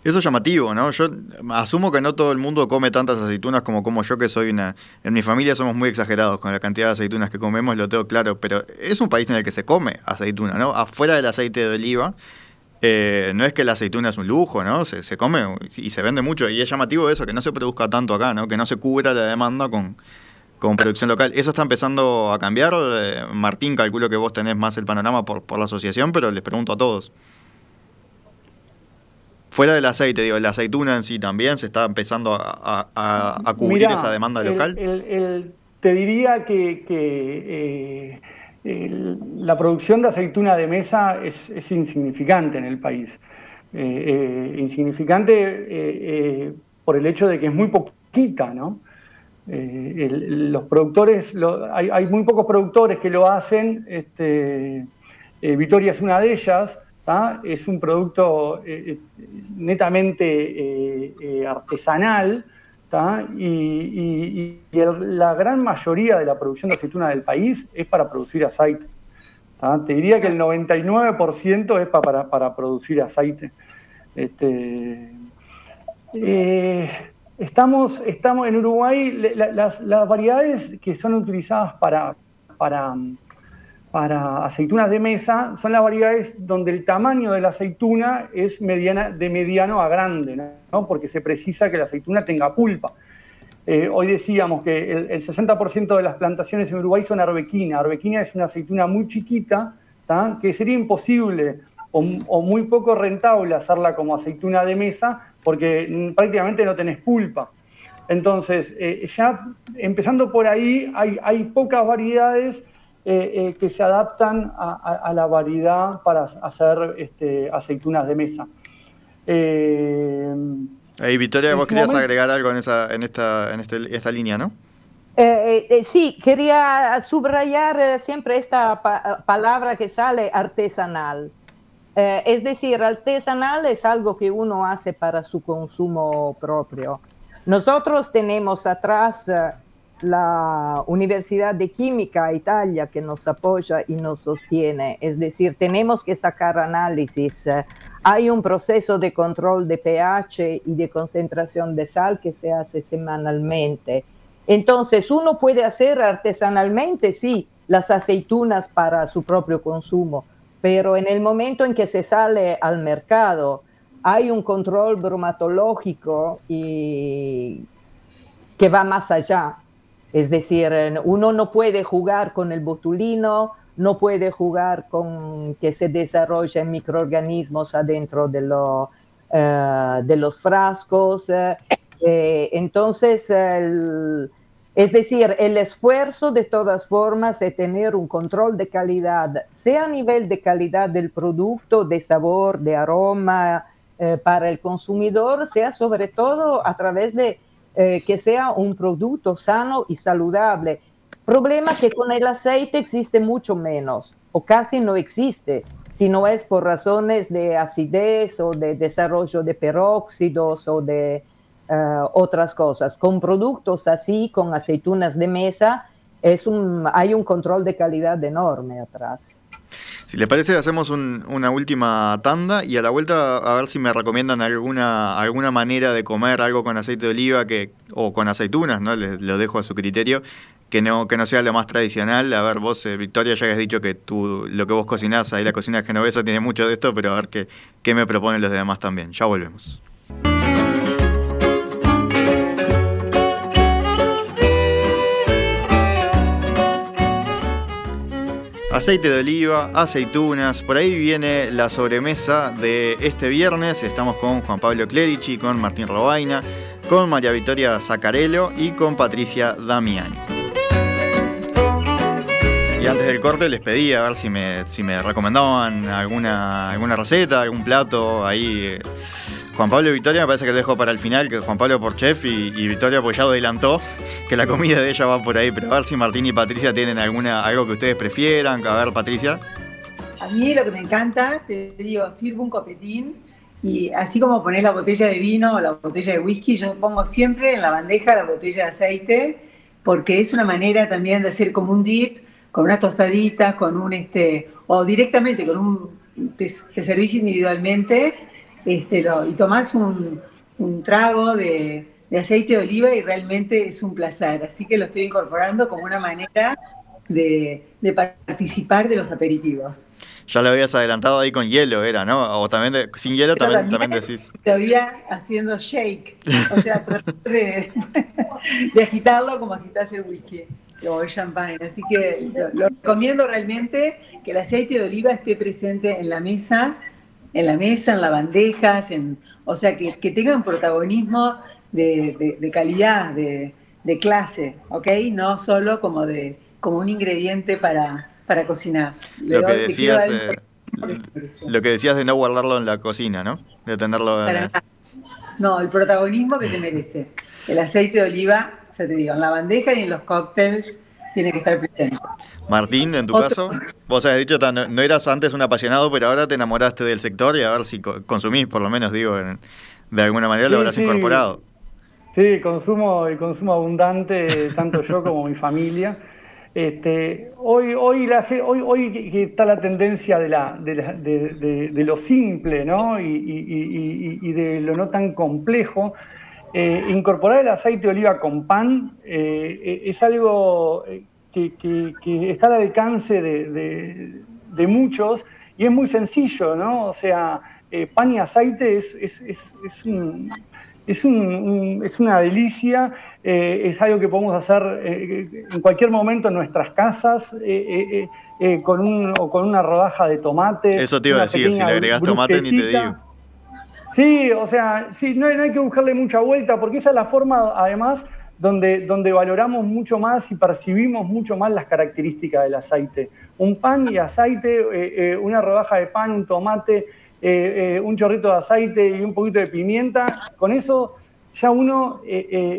B: Eso es llamativo, ¿no? Yo asumo que no todo el mundo come tantas aceitunas como como yo, que soy una... En mi familia somos muy exagerados con la cantidad de aceitunas que comemos, lo tengo claro, pero es un país en el que se come aceituna, ¿no? Afuera del aceite de oliva, eh, no es que la aceituna es un lujo, ¿no? Se, se, come y se vende mucho. Y es llamativo eso, que no se produzca tanto acá, ¿no? Que no se cubra la demanda con, con producción local. Eso está empezando a cambiar. Eh, Martín, calculo que vos tenés más el panorama por, por la asociación, pero les pregunto a todos. Fuera del aceite, digo, la aceituna en sí también se está empezando a, cubrir esa demanda local.
F: te diría que, eh, la producción de aceituna de mesa es, insignificante en el país. Eh, eh, insignificante por el hecho de que es muy poquita, ¿no? Los productores, hay, muy pocos productores que lo hacen. Este, Vitoria es una de ellas es un producto eh, eh, netamente eh, artesanal y, la gran mayoría de la producción de aceituna del país es para producir aceite. Te diría que el 99% es para, para, producir aceite. Este, estamos, estamos en Uruguay, las, las, variedades que son utilizadas para, para para aceitunas de mesa son las variedades donde el tamaño de la aceituna es mediana, de mediano a grande, ¿no? porque se precisa que la aceituna tenga pulpa. Eh, hoy decíamos que el, 60% de las plantaciones en Uruguay son arbequina. Arbequina es una aceituna muy chiquita, que sería imposible o, muy poco rentable hacerla como aceituna de mesa porque prácticamente no tenés pulpa. Entonces, eh, ya empezando por ahí, hay, hay pocas variedades eh, eh, que se adaptan a, la variedad para hacer este, aceitunas de mesa.
B: Eh, Victoria, vos querías agregar algo en, esa, en, esta, en este, esta línea, ¿no?
E: sí, quería subrayar siempre esta palabra que sale artesanal. Es decir, artesanal es algo que uno hace para su consumo propio. Nosotros tenemos atrás la Universidad de Química Italia que nos apoya y nos sostiene. Es decir, tenemos que sacar análisis. Hay un proceso de control de pH y de concentración de sal que se hace semanalmente. Entonces, uno puede hacer artesanalmente, sí, las aceitunas para su propio consumo, pero en el momento en que se sale al mercado, hay un control bromatológico que va más allá. Es decir, uno no puede jugar con el botulino, no puede jugar con que se desarrollen microorganismos adentro de, eh, los frascos. Eh, entonces, es decir, el esfuerzo de todas formas de tener un control de calidad, sea a nivel de calidad del producto, de sabor, de aroma eh, para el consumidor, sea sobre todo a través de eh, que sea un producto sano y saludable. Problema que con el aceite existe mucho menos o casi no existe, si no es por razones de acidez o de desarrollo de peróxidos o de eh, otras cosas. Con productos así, con aceitunas de mesa, es hay un control de calidad enorme atrás.
B: Si le parece, hacemos una última tanda y a la vuelta a ver si me recomiendan alguna, alguna manera de comer algo con aceite de oliva que, o con aceitunas, ¿no? Les, lo dejo a su criterio, que no, que no sea lo más tradicional. A ver, vos, eh, Victoria, ya has dicho que tú, lo que vos cocinás, ahí la cocina genovesa tiene mucho de esto, pero a ver qué, qué me proponen los demás también. Ya volvemos. aceite de oliva, aceitunas, por ahí viene la sobremesa de este viernes, estamos con Juan Pablo Clerici, con Martín Robaina, con María Victoria Zaccarello y con Patricia Damiani. Y antes del corte les pedí a ver si me, si me recomendaban alguna, alguna receta, algún plato ahí. Eh, Juan Pablo y Victoria me parece que lo dejo para el final, que Juan Pablo por chef y, Victoria pues ya adelantó que la comida de ella va por ahí, pero a ver si Martín y Patricia tienen alguna algo que ustedes prefieran, a ver Patricia.
D: A mí lo que me encanta, te digo, sirvo un copetín y así como pones la botella de vino o la botella de whisky, yo pongo siempre en la bandeja la botella de aceite, porque es una manera también de hacer como un dip, con unas tostaditas, con un este, o directamente con un, te, servís individualmente, este, y tomás un, trago de, aceite de oliva y realmente es un placer. Así que lo estoy incorporando como una manera de, de participar de los aperitivos
B: ya lo habías adelantado ahí con hielo, era, ¿no? O también sin hielo también, también, decís.
D: Todavía haciendo shake, o sea, tratar de, agitarlo como agitas el whisky o el champagne. Así que lo, recomiendo realmente que el aceite de oliva esté presente en la mesa, en la mesa, en las bandejas, en, o sea, que, que tenga un protagonismo de, de calidad, de, clase, ¿ok? No solo como, de, como un ingrediente para para cocinar.
B: Lo que, decías, eh, lo que decías de no guardarlo en la cocina, ¿no? De tenerlo...
D: No, el protagonismo que se merece. El aceite de oliva, ya te digo, en la bandeja y en los cócteles tiene que estar presente.
B: Martín, en tu caso, vos has dicho, no, no, eras antes un apasionado, pero ahora te enamoraste del sector y a ver si consumís, por lo menos, digo, de alguna manera lo habrás incorporado.
F: Sí, consumo, el consumo abundante, tanto yo como mi familia. Este, hoy, hoy, la, hoy, hoy está la tendencia de, la, de, lo simple ¿no? y, de lo no tan complejo. Eh, incorporar el aceite de oliva con pan eh, es algo eh, que, está al alcance de, muchos y es muy sencillo, ¿no? O sea, pan y aceite es, es, es, es un es, un, es una delicia, eh, es algo que podemos hacer eh, en cualquier momento en nuestras casas, eh, con, un, o con una rodaja de tomate.
B: Eso te iba a decir, si le agregas tomate ni te digo.
F: Sí, o sea, sí, no, hay que buscarle mucha vuelta, porque esa es la forma, además, donde, donde valoramos mucho más y percibimos mucho más las características del aceite. Un pan y aceite, una rodaja de pan, un tomate, eh, eh, un chorrito de aceite y un poquito de pimienta, con eso ya uno eh,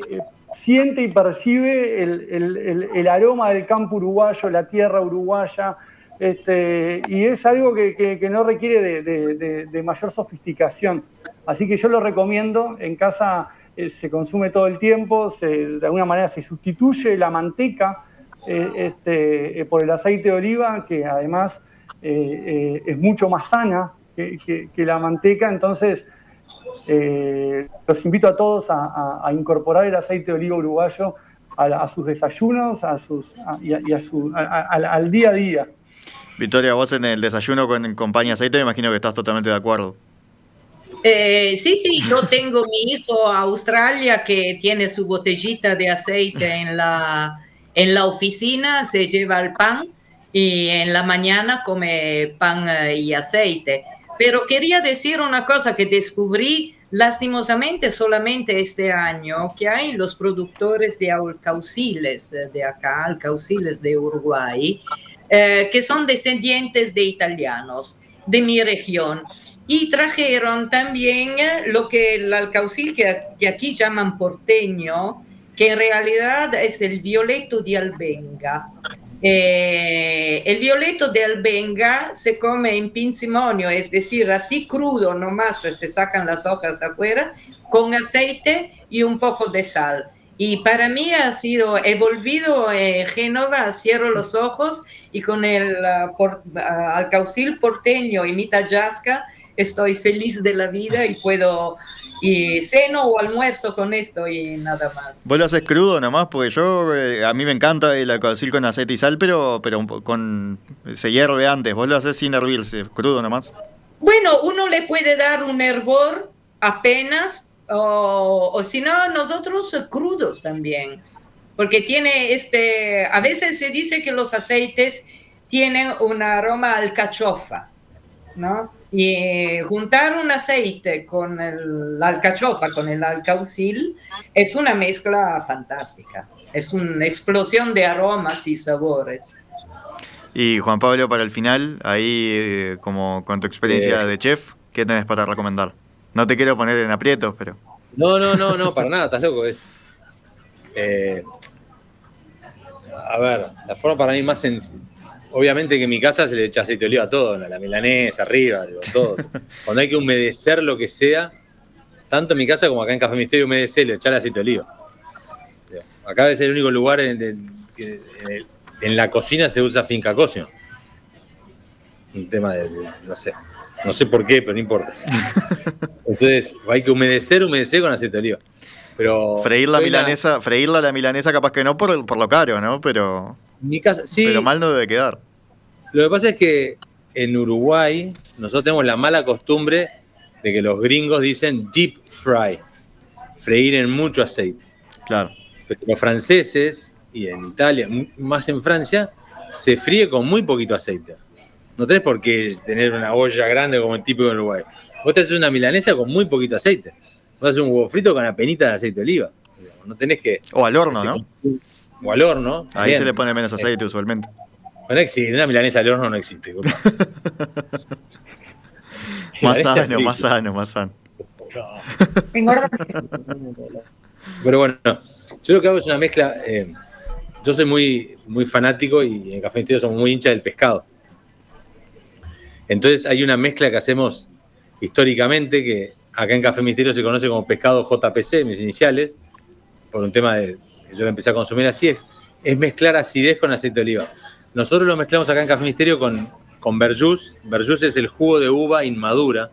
F: siente y percibe el, aroma del campo uruguayo, la tierra uruguaya, este, y es algo que, no requiere de, mayor sofisticación. Así que yo lo recomiendo, en casa se consume todo el tiempo, de alguna manera se sustituye la manteca este, por el aceite de oliva, que además es mucho más sana que, la manteca, entonces eh, los invito a todos a, incorporar el aceite de oliva uruguayo a, sus desayunos a sus, y, a, su, al día a día.
B: Victoria, vos en el desayuno con compañía aceite me imagino que estás totalmente de acuerdo.
E: Eh, sí, sí, yo tengo mi hijo a Australia que tiene su botellita de aceite en la, en la oficina, se lleva el pan y en la mañana come pan eh, y aceite. Pero quería decir una cosa que descubrí lastimosamente solamente este año, que hay los productores de alcauciles de acá, alcauciles de Uruguay, eh, que son descendientes de italianos de mi región. Y trajeron también lo que el alcaucil que, aquí llaman porteño, que en realidad es el violeto de albenga. Eh, el violeto de albenga se come en pinzimonio, es decir, así crudo nomás se sacan las hojas afuera, con aceite y un poco de sal. Y para mí ha sido, he volvido a Génova, cierro los ojos y con el uh, alcaucil porteño y mi tallasca estoy feliz de la vida y puedo y ceno o almuerzo con esto y nada más.
B: Vos lo haces crudo nomás, porque yo, eh, a mí me encanta el alcaucil con aceite y sal, pero, pero con se hierve antes. Vos lo haces sin hervirse, crudo nomás.
E: Bueno, uno le puede dar un hervor apenas, o, o si no, nosotros crudos también. Porque tiene este, a veces se dice que los aceites tienen un aroma alcachofa, ¿no? Y eh, juntar un aceite con la alcachofa, con el alcaucil, es una mezcla fantástica. Es una explosión de aromas y sabores.
B: Y Juan Pablo, para el final, ahí eh, como con tu experiencia
C: Eh.
B: de chef, ¿qué tenés para recomendar? No te quiero poner en aprietos, pero...
C: No, no, no, no, para nada, estás loco. Es. eh, a ver, la forma para mí más sencilla. Obviamente que en mi casa se le echa aceite de oliva a todo, a la milanesa, arriba, digo, todo. Cuando hay que humedecer lo que sea, tanto en mi casa como acá en Café Misterio humedecer, le echar aceite de oliva. Acá es el único lugar en, que en el- en la cocina se usa finca cocina. Un tema de, de- no sé, no sé por qué, pero no importa. Entonces, hay que humedecer, humedecer con aceite de oliva. Pero
B: Freír la milanesa, freírla la milanesa capaz que no por, el- por lo caro, ¿no? Pero,
C: mi casa, sí.
B: pero mal no debe quedar.
C: Lo que pasa es que en Uruguay nosotros tenemos la mala costumbre de que los gringos dicen deep fry, freír en mucho aceite.
B: Claro.
C: Pero los franceses y en Italia, más en Francia, se fríe con muy poquito aceite. No tenés por qué tener una olla grande como el típico en Uruguay. Vos te haces una milanesa con muy poquito aceite. Vos haces un huevo frito con apenita de aceite de oliva. No tenés que.
B: O al horno, ¿no?
C: O al horno.
B: Ahí
C: bien.
B: se le pone menos aceite usualmente.
C: No existe, una milanesa al horno no existe.
B: Más sano, más sano, más sano.
D: Engorda.
C: Pero bueno, yo lo que hago es una mezcla. eh, yo soy muy, muy fanático y en Café Misterio somos muy hinchas del pescado. Entonces hay una mezcla que hacemos históricamente que acá en Café Misterio se conoce como pescado JPC, mis iniciales, por un tema de que yo lo empecé a consumir así, es, es mezclar acidez con aceite de oliva. Nosotros lo mezclamos acá en Café Misterio con, con verjus. Es el jugo de uva inmadura.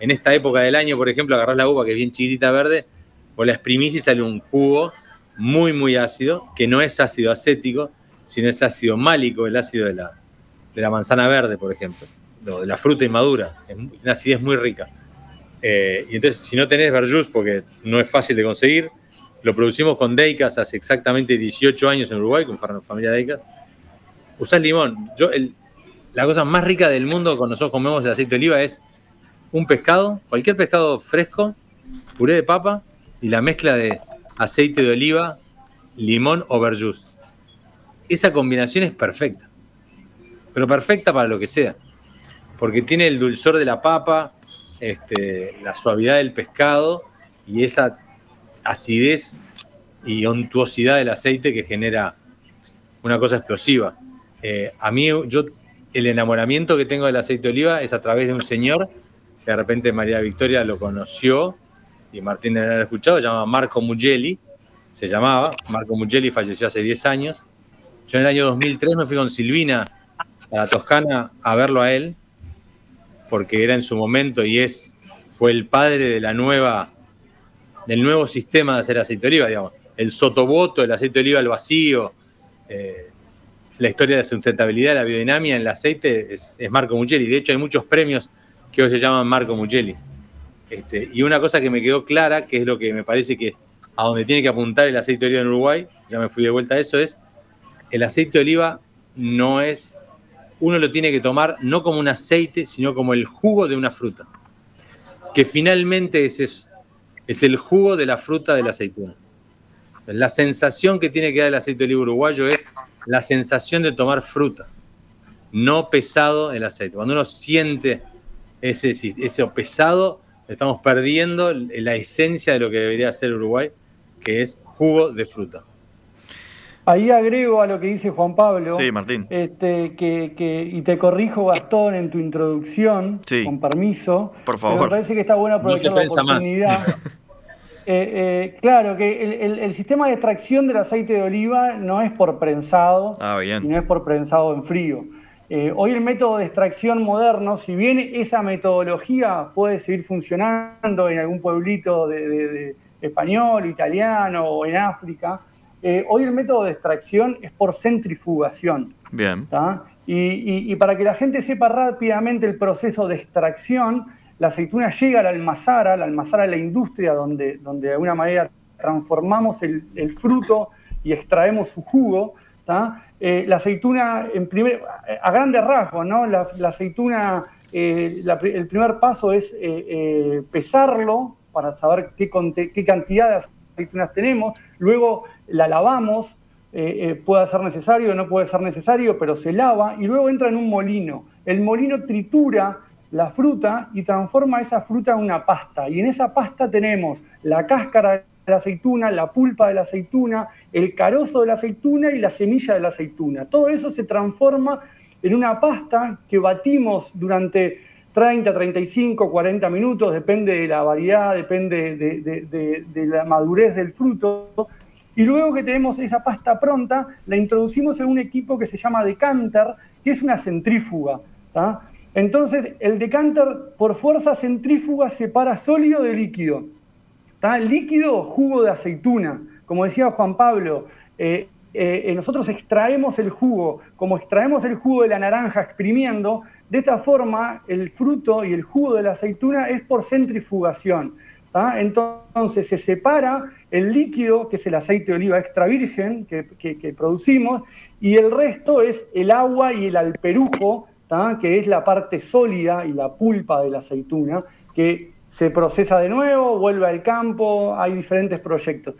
C: En esta época del año, por ejemplo, agarrás la uva que es bien chiquitita verde, vos la exprimís y sale un jugo muy, muy ácido, que no es ácido acético, sino es ácido málico, el ácido de la, de la manzana verde, por ejemplo, la fruta inmadura. Es una acidez muy rica. Eh, y entonces, si no tenés verjus, porque no es fácil de conseguir, lo producimos con Deicas hace exactamente 18 años en Uruguay, con fa- familia Deicas. Usás limón. Yo, el- la cosa más rica del mundo cuando nosotros comemos el aceite de oliva es un pescado, cualquier pescado fresco, puré de papa y la mezcla de aceite de oliva, limón o verjus. Esa combinación es perfecta. Pero perfecta para lo que sea. Porque tiene el dulzor de la papa, este, la suavidad del pescado y esa acidez y untuosidad del aceite que genera una cosa explosiva. Eh, a mí, yo, el enamoramiento que tengo del aceite de oliva es a través de un señor que de repente María Victoria lo conoció y Martín debe haber escuchado, se llama Marco Mugelli, se llamaba, Marco Mugelli falleció hace 10 años. Yo en el año 2003 me fui con Silvina a la Toscana a verlo a él, porque era en su momento y es, fue el padre de la nueva, del nuevo sistema de hacer aceite de oliva, digamos. El sotoboto, el aceite de oliva al vacío, eh, la historia de la sustentabilidad, la biodinamia en el aceite es, es Marco Mugelli. De hecho, hay muchos premios que hoy se llaman Marco Mugelli. Este, y una cosa que me quedó clara, que es lo que me parece que es a donde tiene que apuntar el aceite de oliva en Uruguay, ya me fui de vuelta a eso, es el aceite de oliva no es, uno lo tiene que tomar no como un aceite, sino como el jugo de una fruta. Que finalmente es eso, es el jugo de la fruta de la aceituna. La sensación que tiene que dar el aceite de oliva uruguayo es la sensación de tomar fruta, no pesado el aceite. Cuando uno siente ese, ese pesado, estamos perdiendo la esencia de lo que debería ser Uruguay, que es jugo de fruta.
F: Ahí agrego a lo que dice Juan Pablo.
B: Sí, Martín.
F: Este, que, que- y te corrijo, Gastón, en tu introducción,
B: Sí.
F: con permiso.
B: Por favor.
F: me parece que está bueno
C: No
F: aprovechar la
C: pensa más.
F: oportunidad. Eh, eh, claro, que el, el- el sistema de extracción del aceite de oliva no es por prensado
B: Ah,
F: y
B: bien.
F: no es por prensado en frío. Eh, hoy el método de extracción moderno, si bien esa metodología puede seguir funcionando en algún pueblito de, de- de español, italiano o en África, eh, hoy el método de extracción es por centrifugación.
B: Bien.
F: Y, y- y para que la gente sepa rápidamente el proceso de extracción, la aceituna llega a la almazara, la almazara es la industria donde, donde de alguna manera transformamos el, el fruto y extraemos su jugo. Eh, la aceituna, en primer, a grandes rasgos, ¿no? la, la aceituna, eh, la el primer paso es pesarlo para saber qué, qué cantidad de aceitunas tenemos, luego la lavamos, pueda ser necesario no puede ser necesario, pero se lava y luego entra en un molino. El molino tritura la fruta y transforma esa fruta en una pasta. Y en esa pasta tenemos la cáscara de la aceituna, la pulpa de la aceituna, el carozo de la aceituna y la semilla de la aceituna. Todo eso se transforma en una pasta que batimos durante 30, 35, 40 minutos, depende de la variedad, depende de, la madurez del fruto. Y luego que tenemos esa pasta pronta, la introducimos en un equipo que se llama decanter, que es una centrífuga. Entonces, el decanter por fuerza centrífuga separa sólido de líquido. Líquido, jugo de aceituna. Como decía Juan Pablo, eh, eh, nosotros extraemos el jugo, como extraemos el jugo de la naranja exprimiendo, de esta forma el fruto y el jugo de la aceituna es por centrifugación. Entonces se separa el líquido, que es el aceite de oliva extra virgen que, producimos, y el resto es el agua y el alperujo, que es la parte sólida y la pulpa de la aceituna, que se procesa de nuevo, vuelve al campo, hay diferentes proyectos.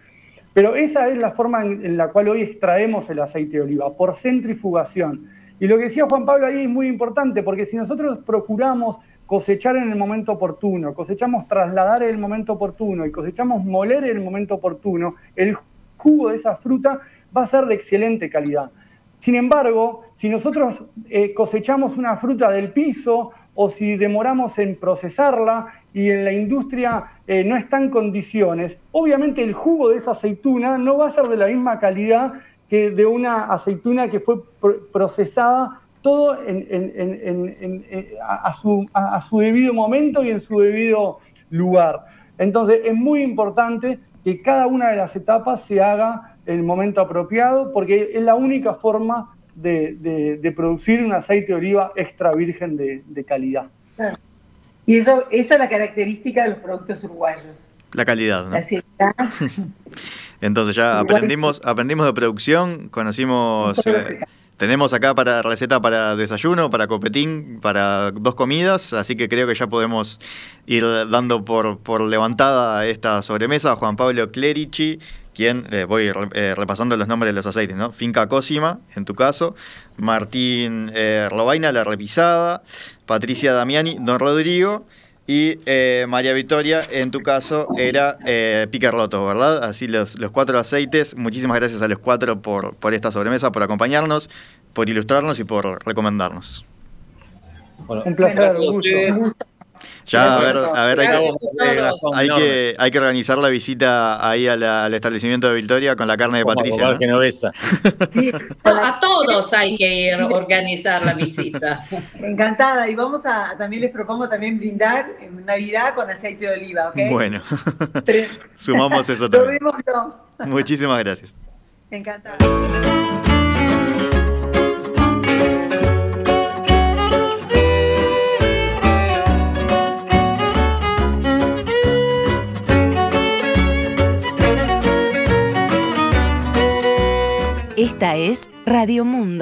F: Pero esa es la forma en, la cual hoy extraemos el aceite de oliva, por centrifugación. Y lo que decía Juan Pablo ahí es muy importante, porque si nosotros procuramos cosechar en el momento oportuno, cosechamos trasladar en el momento oportuno y cosechamos moler en el momento oportuno, el jugo de esa fruta va a ser de excelente calidad. Sin embargo, si nosotros eh, cosechamos una fruta del piso o si demoramos en procesarla y en la industria eh, no está en condiciones, obviamente el jugo de esa aceituna no va a ser de la misma calidad que de una aceituna que fue procesada todo a, su, debido momento y en su debido lugar. Entonces es muy importante que cada una de las etapas se haga en el momento apropiado porque es la única forma de, producir un aceite de oliva extra virgen de, calidad.
D: Y eso, esa es la característica de los productos uruguayos.
B: La calidad, ¿no? Entonces ya aprendimos, aprendimos de producción, conocimos... Eh, tenemos acá para receta para desayuno, para copetín, para dos comidas, así que creo que ya podemos ir dando por, por levantada esta sobremesa. Juan Pablo Clerici, quien, eh, voy eh, repasando los nombres de los aceites, ¿no? Finca Cosima, en tu caso, Martín eh, Robaina, La Repisada, Patricia Damiani, Don Rodrigo y María Victoria, en tu caso, era Picarroto, ¿verdad? Así los, los, cuatro aceites. Muchísimas gracias a los cuatro por, por esta sobremesa, por acompañarnos, por ilustrarnos y por recomendarnos.
F: un placer, un gusto.
B: Ya, a ver, a ver hay, que, hay, que, organizar la visita ahí al establecimiento de Victoria con la carne de Patricia.
G: a todos hay que ir a organizar la visita.
D: Encantada. Y vamos a, también les propongo también brindar en Navidad con aceite de oliva, ¿ok?
B: Bueno, sumamos eso también. Muchísimas gracias.
D: Encantada.
H: Esta es Radio Mundo.